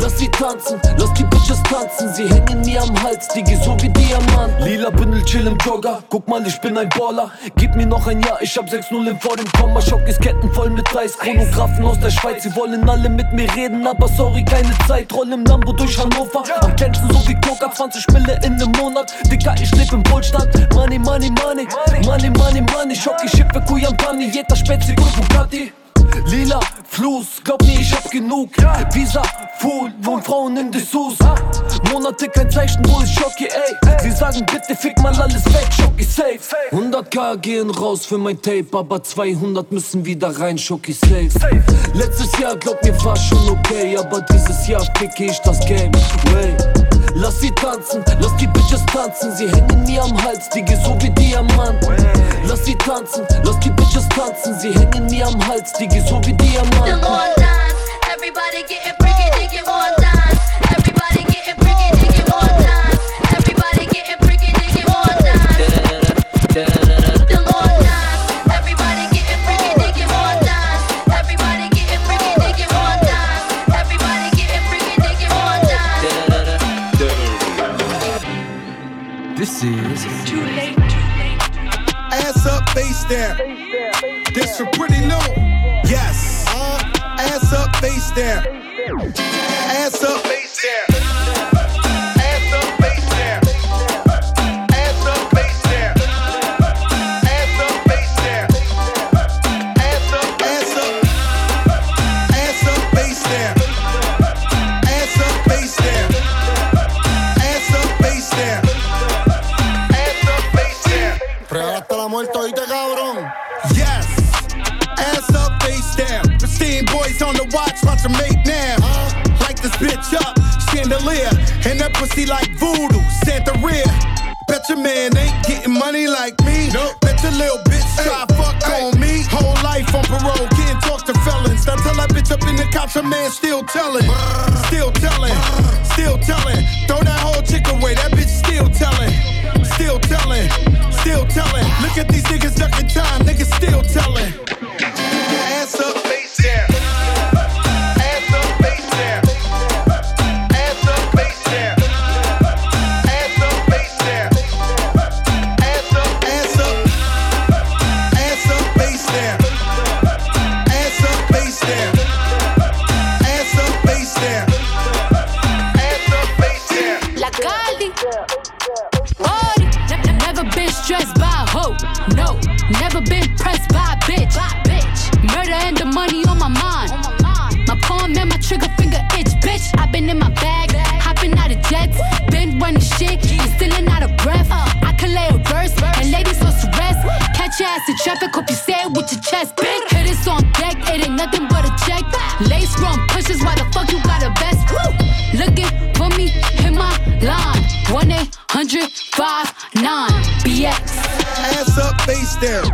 Lass sie tanzen, lass die Bitches tanzen, sie hängen mir am Hals, Digi, so wie Diamant. Lila Bündel, chill im Jogger, guck mal, ich bin ein Baller. Gib mir noch ein Jahr, ich hab 6-0 im vor dem Komma. Schockis Ketten voll mit Reis, Chronographen aus der Schweiz, sie wollen alle mit mir reden, aber sorry, keine Zeit. Roll im Lambo durch Hannover, am Glänzen so wie Coca, 20 Mille in nem Monat. Dicker, ich leb im Wohlstand, Money, Money, Money, Money, Money, Money. Schock, ich schippe Kuyampani, jeder Spezi und Bugatti. Lila, Fluss, glaub mir, ich hab genug. Visa, Fool, wohnen Frauen in Dessous. Monate kein Zeichen, wo ist Schocki, ey. Sie sagen, bitte fick mal alles weg, Schocki safe. 100k gehen raus für mein Tape, aber 200 müssen wieder rein, Schocki safe. Letztes Jahr, glaub mir, war schon okay, aber dieses Jahr ficke ich das Game. Way. Lass sie tanzen, lass die Bitches tanzen, sie hängen mir am Hals, Digi, so wie Diamant. Lass sie tanzen, lass die Bitches tanzen, sie hängen mir am Hals, Digi, so wie Diamant. The more dance, everybody getting freaky, they get more dance. Everybody getting freaky, they get more dance. Everybody getting freaky, they get more dance. The more dance, everybody getting freaky, they get more dance. Everybody getting freaky, they get more dance. Everybody getting freaky, they get more dance. This is Too late. Ass up, face down. This for pretty new. Ass up, face down. Ass up, And that pussy like voodoo, Santa rear. Bet your man ain't getting money like me. Nope. Bet your little bitch try fuck on me. Whole life on parole, can't talk to felons. Now tell that bitch up in the cops, your man still telling. Still telling, still telling. Throw that whole chick away, that bitch still telling. Still telling, still telling. Look at these niggas ducking time, niggas still telling. Ass up, The traffic, hope you say it with your chest. bitch. Hit it on deck, it ain't nothing but a check. Lace run pushes, why the fuck you got a vest? Look Looking for me, hit my line. 1 800 59 BX. Ass up, face down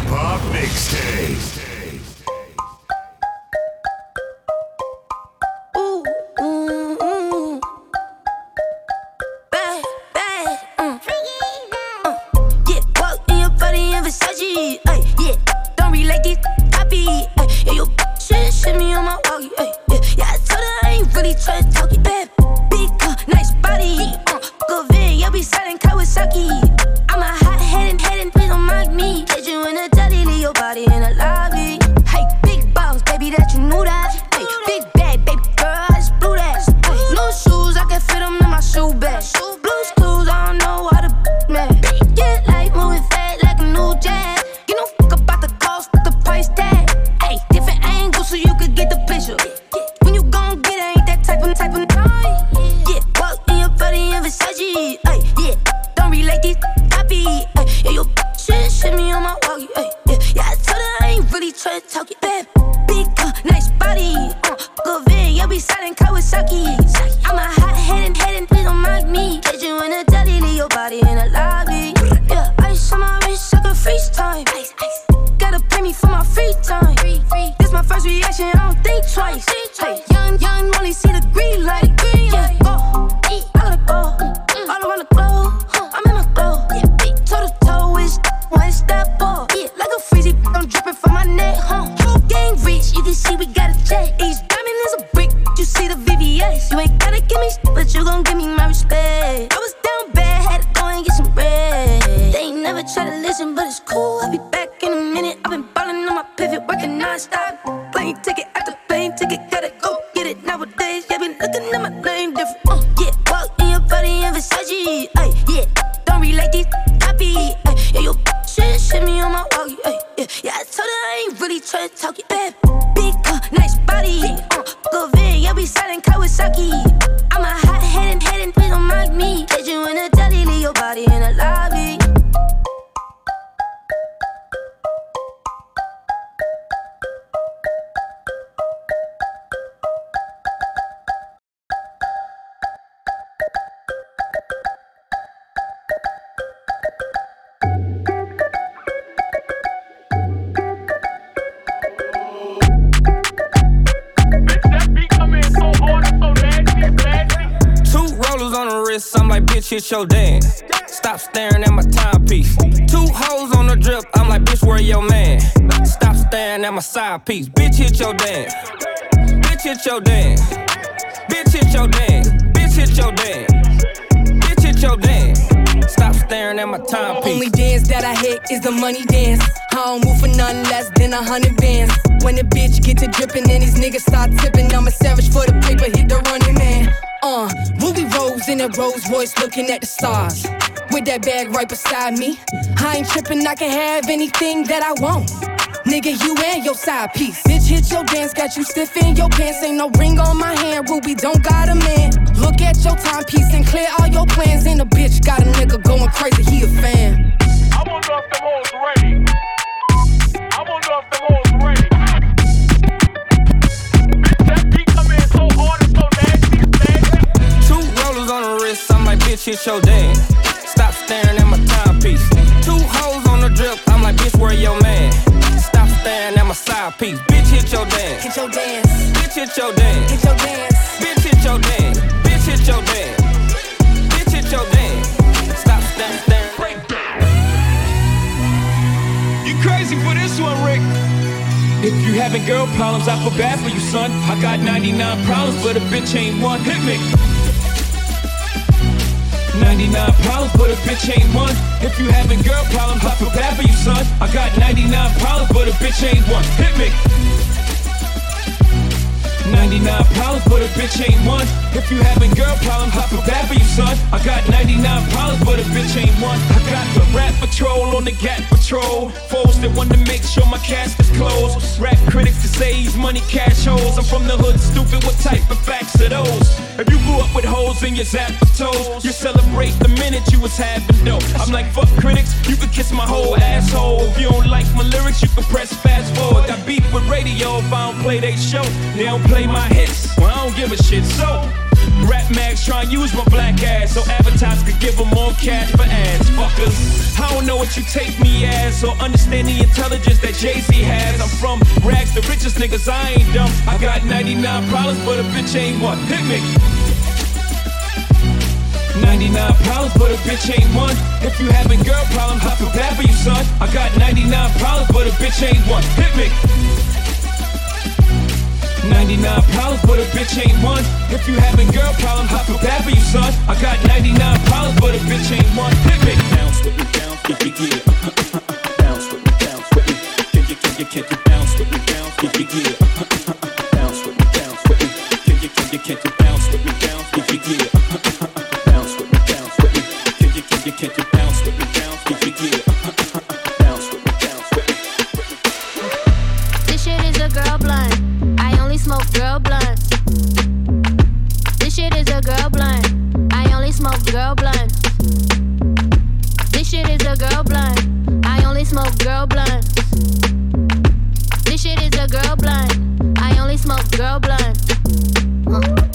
Hip Hop Mixtape. trash talking. niggas start tipping. I'm a savage for the paper, hit the running man. Uh, Ruby Rose in a Rolls Royce looking at the stars. With that bag right beside me. I ain't tripping, I can have anything that I want. Nigga, you and your side piece. Bitch, hit your dance, got you stiff in your pants. Ain't no ring on my hand, Ruby, don't got a man. Look at your timepiece and clear all your plans. And a bitch got a nigga going crazy, he a fan. I want off the ready. bitch, it's your dad. Stop staring at my timepiece. Two hoes on the drip, I'm like, bitch, where your man? Stop staring at my side piece. Bitch, hit your dance. Hit your dance. Bitch, hit your dance. Hit your dance. Bitch, hit your dance. Bitch, hit your dance. Bitch, hit your dance. Stop staring, staring. Break down. You crazy for this one, Rick. If you having girl problems, I feel bad for you, son. I got 99 problems, but a bitch ain't one. Hit me. 99 problems, but a bitch ain't one. If you having girl problems, I feel bad for you, son. I got 99 problems, but a bitch ain't one. Hit me. 99 problems, but a bitch ain't one. If you having girl problems, I feel bad for you, son. I got 99 problems, but a bitch ain't one. I got the rap patrol on the gap patrol. Foes that want to make sure my cast is closed. Rap critics to say he's money cash holes. I'm from the hood, stupid. What type of facts are those? If you grew up with holes in your zap toes, you celebrate the minute you was having dope. I'm like, fuck critics, you can kiss my whole asshole. If you don't like my lyrics, you can press fast forward. Got beef with radio if I don't play they show. They don't play my hits, well, I don't give a shit. So, Rap mags try and use my black ass so advertisers could give them more cash for ads. Fuckers, I don't know what you take me as or understand the intelligence that Jay Z has. I'm from rags, the richest niggas, I ain't dumb. I got 99 problems, but a bitch ain't one. Hit me. 99 problems, but a bitch ain't one. If you having girl problems, I feel bad for you, son. I got 99 problems, but a bitch ain't one. Hit me. 99 problems, but a bitch ain't one. If you having girl problems, I feel bad for you, son. I got 99 problems, but a bitch ain't one. Hit me. With me, bounce with me. Bounce with me. Can you, can you, can you bounce with me. Can you, can you, can you a girl blunt. I only smoke girl blunts. This shit is a girl blunt. I only smoke girl blunts. Uh.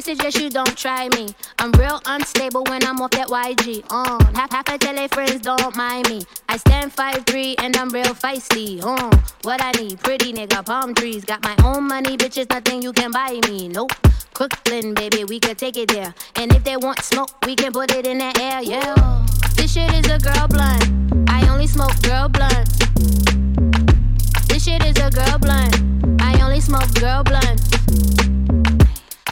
I suggest you don't try me. I'm real unstable when I'm off that YG. Uh, half half a tell friends don't mind me. I stand 5'3 and I'm real feisty. Uh, what I need, pretty nigga, palm trees. Got my own money, bitches, nothing you can buy me. Nope. Crooklyn, baby, we could take it there. And if they want smoke, we can put it in the air, yeah. This shit is a girl blunt. I only smoke girl blunts. This shit is a girl blunt. I only smoke girl blunts.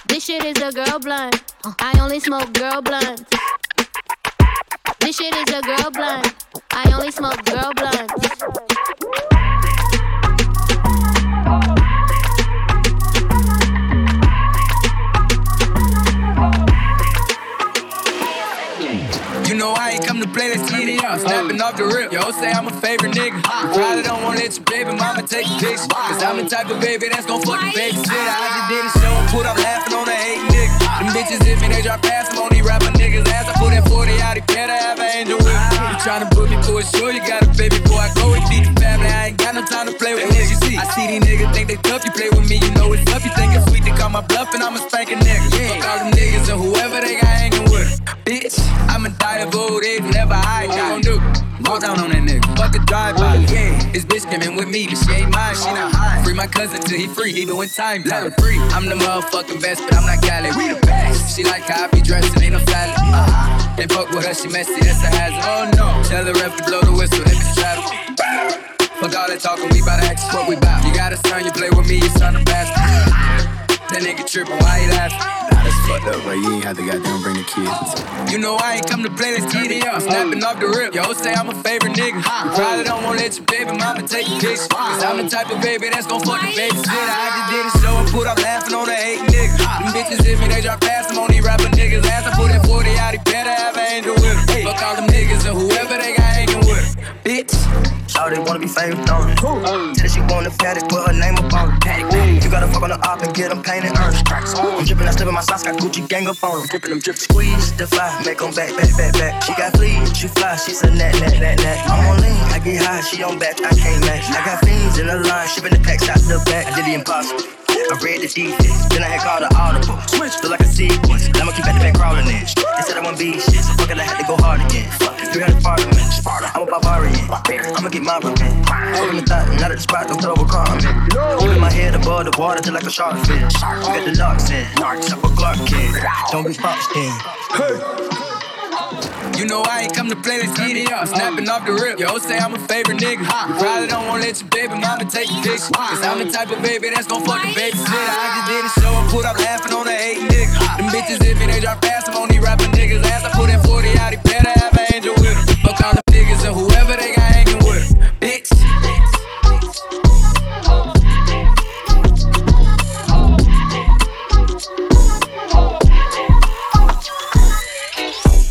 This shit is a girl blunt. I only smoke girl blunts. This shit is a girl blunt. I only smoke girl blunts. Get. Snapping off the rip. Yo, say I'm a favorite nigga. Probably don't wanna let your baby mama take a picture. Cause I'm the type of baby that's gon' fucking babysit. I just did a show and put up laughing on the hate nigga. Them bitches hit me, they drop fast. I'm on these rapper niggas' ass. I put that 40 out, he better have an angel with me. You tryna book me for a show, you got a baby boy. I go and with deep family, I ain't got no time to play with niggas. You see, I see these niggas think they tough, you play with me, you know it's tough. You think it's sweet, they call my bluff, and I'm a spanking nigga. Fuck all them niggas and whoever they got Yeah, this bitch came in with me, but she ain't mine. She not high. Free my cousin till he free. He doing time. Level free. I'm the motherfucking best, but I'm not Cali. We the best. She like how I be dressing, ain't no salad. Uh-huh. They fuck with her, she messy, that's a hazard. Oh no. Tell the ref to blow the whistle if it's travel. Fuck all that talking, we bout to act what we bout. You got a son, you play with me, you son of bastard. That nigga trippin', why he laughing? Nah, that's fucked up, bro. You ain't have to goddamn bring the kids. You know I ain't come to play, let's get it up. Snapping off the rip. Yo, say I'm a favorite nigga. You probably don't wanna let your baby mama take a picture. Cause I'm the type of baby that's gon' fuck the baby babysit. I just did a show and put up laughing on the hate nigga. Them bitches hit me, they drop fast. I'm on these rapper niggas' ass. I put that 40 out, he better have an angel with him. Fuck all them niggas and whoever they got. Bitch. All they wanna be famous, don't? Tell her she want a paddock, put her name up on it. You gotta fuck on the op and get them painted earnest. I'm drippin', I slip in my socks, got Gucci gang up on 'em. Drippin' them drip, squeeze the fly, make 'em back, back, back, back. She got fleas, she fly, she's a nat, nat, nat, nat. I'm on lean, I get high, she on back, I can't match. I got fiends in the line, shipping the packs out the back. I did the impossible. I read the defense, then I had called the audible. Switch, feel like a sequence. I'ma keep at the back crawling in. They said I won't be shit, so fuck it, I had to go hard again. Fuck it, 300 parliaments. I'm a barbarian. I'ma get my revenge. Open the thought, not at the spot, don't throw a car. Holding my head above the water till like a shark fin. We got the locks in. Up a Clark kid. Don't be pop skin. Hey. You know I ain't come to play, let's get it. Snapping off the rip. Yo, say I'm a favorite nigga. You probably don't wanna let your baby mama take a picture. Cause I'm the type of baby that's gon' fuck a babysitter. I just did a show and put up laughing on the eight nigga. Them bitches, if it ain't drop fast, I'm on these rapping niggas. Ass I put that 40 out, he better have an angel with him. Fuck all the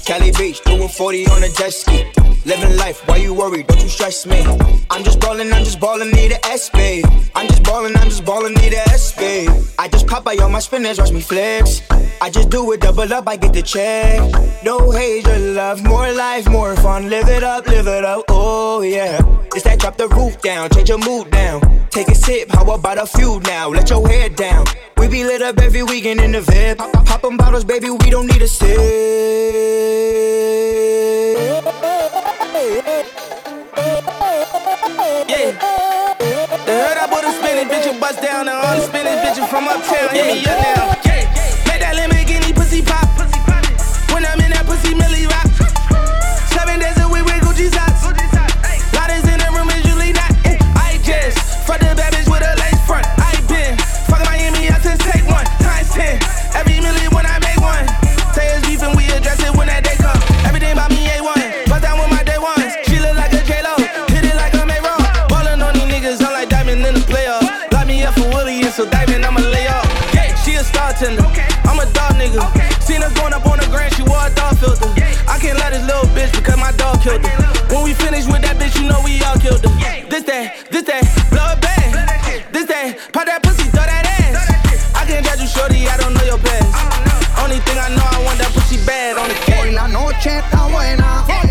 Cali Beach, doing 40 on a jet ski. Living life, why you worry? Don't you stress me. I'm just ballin', I'm just ballin', need a SB. I'm just ballin', I'm just ballin', need a SB. I just pop by on my spinners, watch me flex. I just do it, double up, I get the check. No hate, just love, more life, more fun. Live it up, live it up, oh yeah. It's that drop the roof down, change your mood down. Take a sip, how about a few now? Let your head down. We be lit up every weekend in the VIP. Pop, pop, pop bottles, baby, we don't need a sip. Yeah. The heard I put a spinning bitch and bust down the spinning bitches from uptown. Hit me up now. She a star tender. I'm a dog nigga. Seen her going up on the grand, she wore a dog filter. I can't let this little bitch because my dog killed her. When we finish with that bitch, you know we all killed her. This that, this that, blow it back. This that, pop that pussy, throw that ass. I can't judge you, shorty, I don't know your past. Only thing I know, I want that pussy bad on the cake. Hoy la noche está buena. Vamos a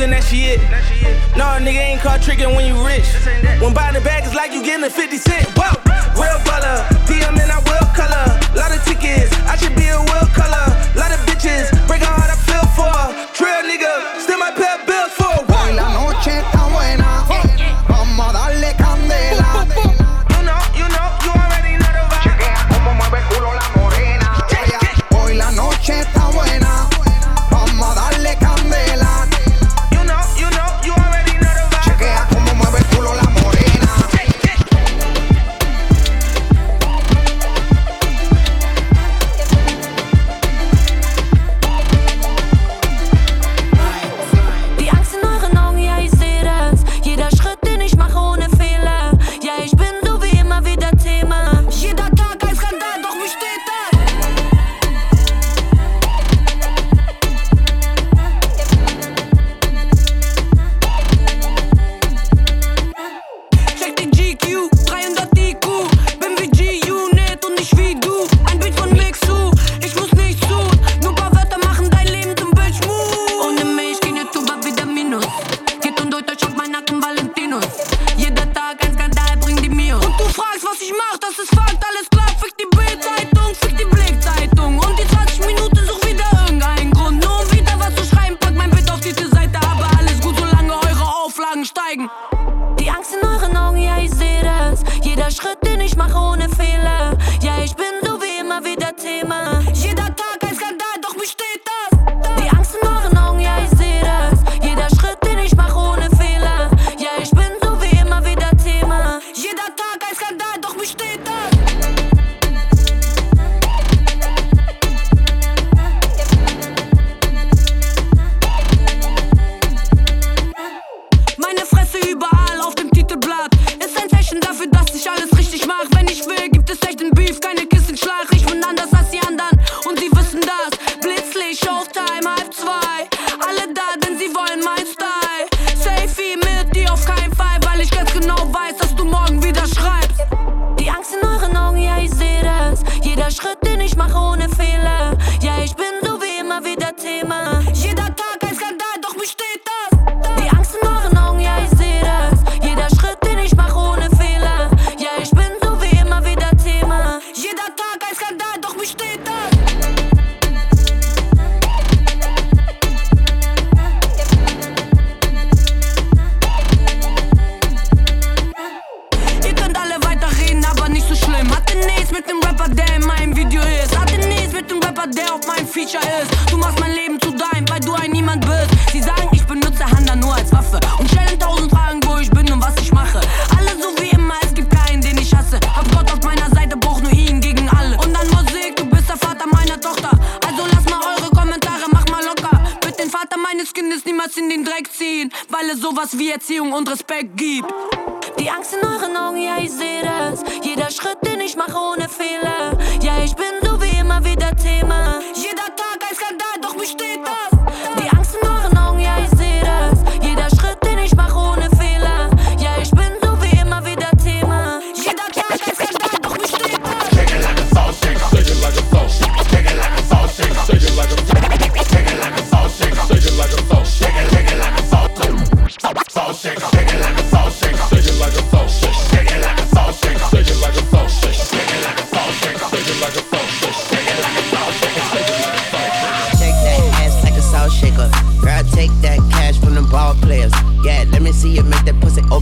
then and that she it. No, nigga ain't caught tricking when you rich. When buying the bag, it's like you getting a 50 cent. Whoa, real baller. DM and I will color. Lot of tickets, I should be a will color.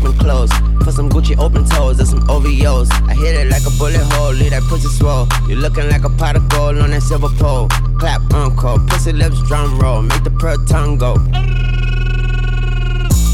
Open close. For some Gucci open toes and some OVOs. I hit it like a bullet hole, leave that pussy swole. You looking like a pot of gold on that silver pole. Clap, uncle, pussy lips, drum roll, make the pearl tongue go.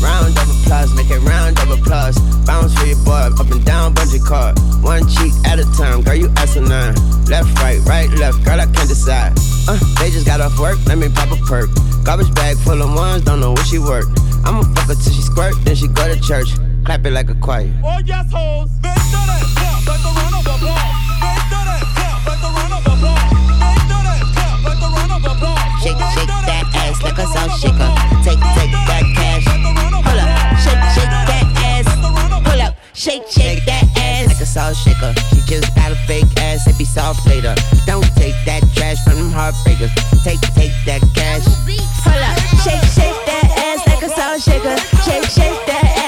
Round of applause, make it round of applause. Bounce for your boy, up and down, bungee cord. One cheek at a time, girl, you asinine. Left, right, right, left, girl, I can't decide. Uh, they just got off work, let me pop a perk. Garbage bag full of ones, don't know where she work. I'ma fuck her till she squirt, then she go to church. Clap it like a choir. Oh yes, hoes. Make that clap like the run of applause. Make that clap like the run of applause. Make that clap like the run of applause. Shake, shake that ass like a salt shaker. Take, take that cash. Pull up, shake, shake that ass. Pull up, shake, shake that ass like a salt shaker. She just got a fake ass, it be soft later. Don't take that trash from them heartbreakers. Take, take that cash. Pull up, shake, shake that ass like a salt shaker. Shake, shake that ass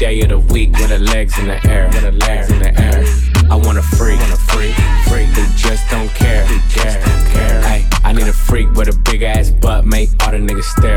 day of the week with her legs in the air, with her legs in the air. I want a freak, want a freak, freak who just don't care, who care, care. Ay, I need a freak with a big ass butt, make all the niggas stare,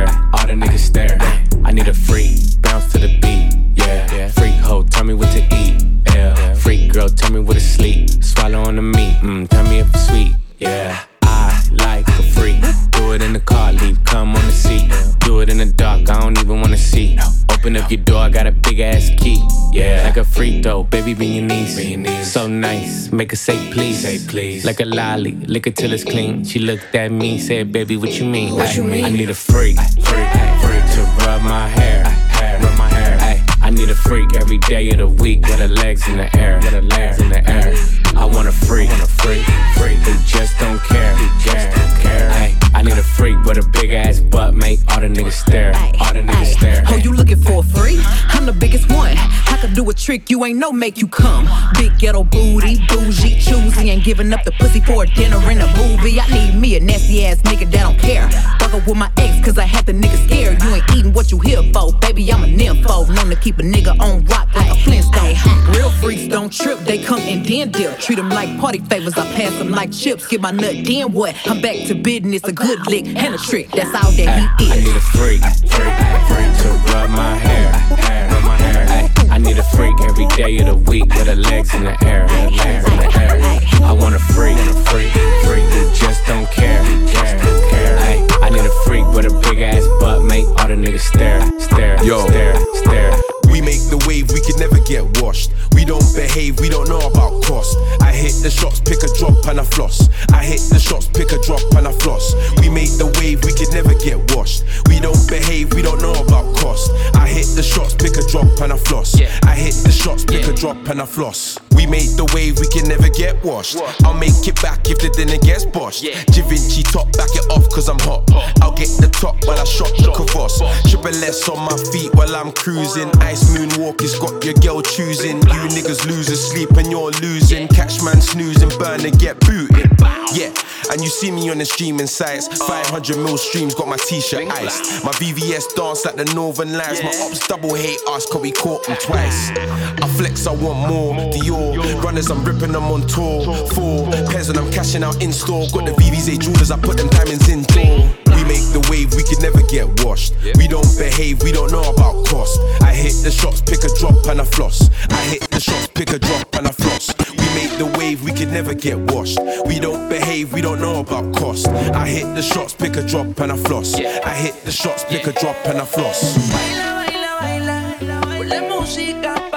baby, be your niece. So nice, make her say please. Say please. Like a lolly, lick it till it's clean. She looked at me, said, baby, what you mean? What you I, mean? I need a freak, freak, freak to rub my hair, hair, rub my hair. Ay, I need a freak every day of the week with her legs in the air, with her legs in the air. Trick you ain't no make you come. Big ghetto booty, bougie, choosy, ain't giving up the pussy for a dinner and a movie. I need me a nasty ass nigga that don't care. Fuck up with my ex, cause I had the nigga scared. You ain't eating what you here for, baby. I'm a nympho. Known to keep a nigga on rock like a Flintstone. Real freaks don't trip, they come and then dip. Treat them like party favors, I pass them like chips. Get my nut, then what? I'm back to business, a good lick and a trick. That's all that he I need a freak, freak, freak to rub my hair, I need a freak every day of the week with her legs in the air, with her legs in the air. I want a freak, freak, freak who just don't care, care, care. I need a freak with a big ass butt, make all the niggas stare, stare, Yo. stare, stare. We make the wave, we can never get washed. We don't behave, we don't know about cost. I hit the shots, pick a drop and I floss. I hit the shots, pick a drop and I floss. We make the wave, we can never get washed. We don't behave, we don't know about cost. I hit the shots, pick a drop and I floss. Yeah. I hit the shots, pick a drop and I floss. We made the wave, we can never get washed. I'll make it back if the dinner gets boshed. Yeah. Givenchy top, back it off cause I'm hot. hot. I'll get the top while I shot the Cavos. Triple S on my feet while I'm cruising. Ice this moonwalk has got your girl choosing. You niggas losing sleep and you're losing. Catch man snoozing, burner get booted. Yeah, and you see me on the streaming sites. 500 mil streams, got my t shirt iced. My VVS dance like the Northern Lights. My ops double hate us, cause we caught them twice. I flex, I want more. Dior, runners, I'm ripping them on tour. Four pairs and I'm cashing out in store. Got the VVs, jewelers, I put them diamonds in door. We make the wave, we can never get washed. We don't behave, we don't know about cost. I hit the shots, pick a drop and I floss. I hit the shots, pick a drop and I floss. We make the wave, we can never get washed. We don't behave, we don't know about cost. I hit the shots, pick a drop and I floss. I hit the shots, pick a drop and I floss. Baila, baila, baila, baila, baila.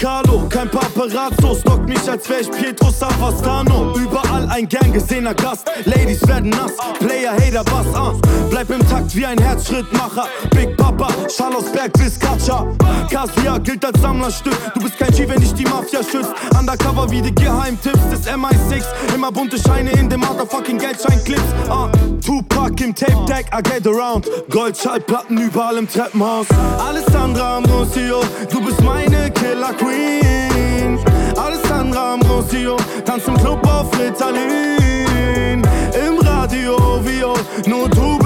Wie Casa Carlo. Kein Paparazzo, stockt mich als wär ich Pietro Savastano. Ein gern gesehener Gast. Ladies werden nass, Player, Hater, Bass, uh. Bleib im Takt wie ein Herzschrittmacher. Big Papa, Schal aus Berg bis Katscha. Kasia gilt als Sammlerstück. Du bist kein G, wenn dich die Mafia schützt. Undercover wie die Geheimtipps des MI6. Immer bunte Scheine in den motherfucking Geldscheinclips. Uh. Tupac im Tape Deck, I get around. Goldschallplatten überall im Treppenhaus. Alessandra Ambrosio, du bist meine Killer Queen. Alessandra Ambrosio, tanz im Club auf Ritalin. Im Radio, Vio, nur du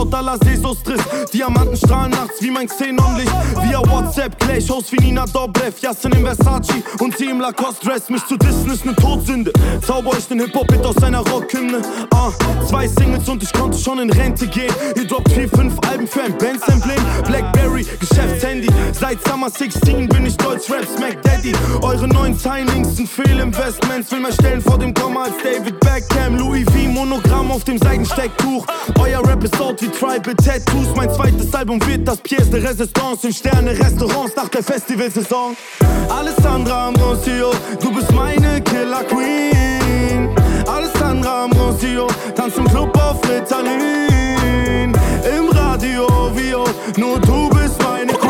24-7 Eis out, à la Seesostriss. Diamanten strahlen nachts wie mein Xenonlicht. Via WhatsApp, Clay-Shows wie Nina Dobrev. Jassen im Versace und sie im Lacoste-Dress. Mich zu dissen ist ne Todsünde. Zauber euch den Hip-Hop-Hit aus seiner Rockhymne. Ah, zwei Singles und ich konnte schon in Rente gehen. Ihr droppt vier, fünf Alben für ein Bands-Emblem. Blackberry, Geschäftshandy. Seit Summer 16 bin ich Deutsch Rap Smack Daddy. Eure neuen Signings sind Fehlinvestments. Will mehr stellen vor dem Komma als David Beckham. Louis V, Monogramm auf dem Seidenstecktuch. Euer Rap ist out wie Tribal Tattoos. Mein zweites Album wird das Pièce de Resistance in Sterne-Restaurants nach der Festivalsaison. Alessandra Ambrosio, du bist meine Killer Queen. Alessandra Ambrosio, tanz im Club auf Ritalin. Im Radio, Vio, nur du bist meine Queen.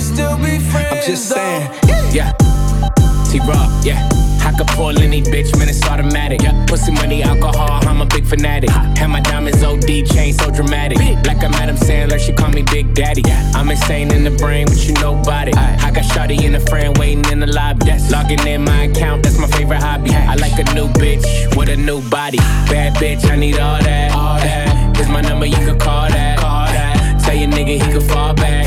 Still be friends? I'm just saying. Yeah. T Raw, yeah. I could pull any bitch, man, it's automatic. Yeah. Pussy money, alcohol, I'm a big fanatic. Have my diamonds OD, chain so dramatic. Like I'm Adam Sandler, she call me Big Daddy. I'm insane in the brain, but you know about it. I got Shawty in the friend waiting in the lobby. Logging in my account, that's my favorite hobby. I like a new bitch with a new body. Bad bitch, I need all that. All that. Here's my number, you can call that. Call that. Tell your nigga he can fall back.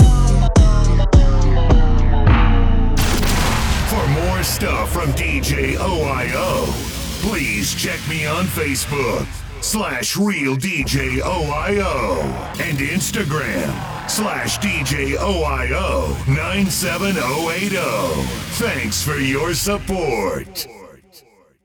More stuff from DJ OIO, please check me on Facebook slash Real DJ OIO and Instagram slash DJ OIO 97080. Thanks for your support.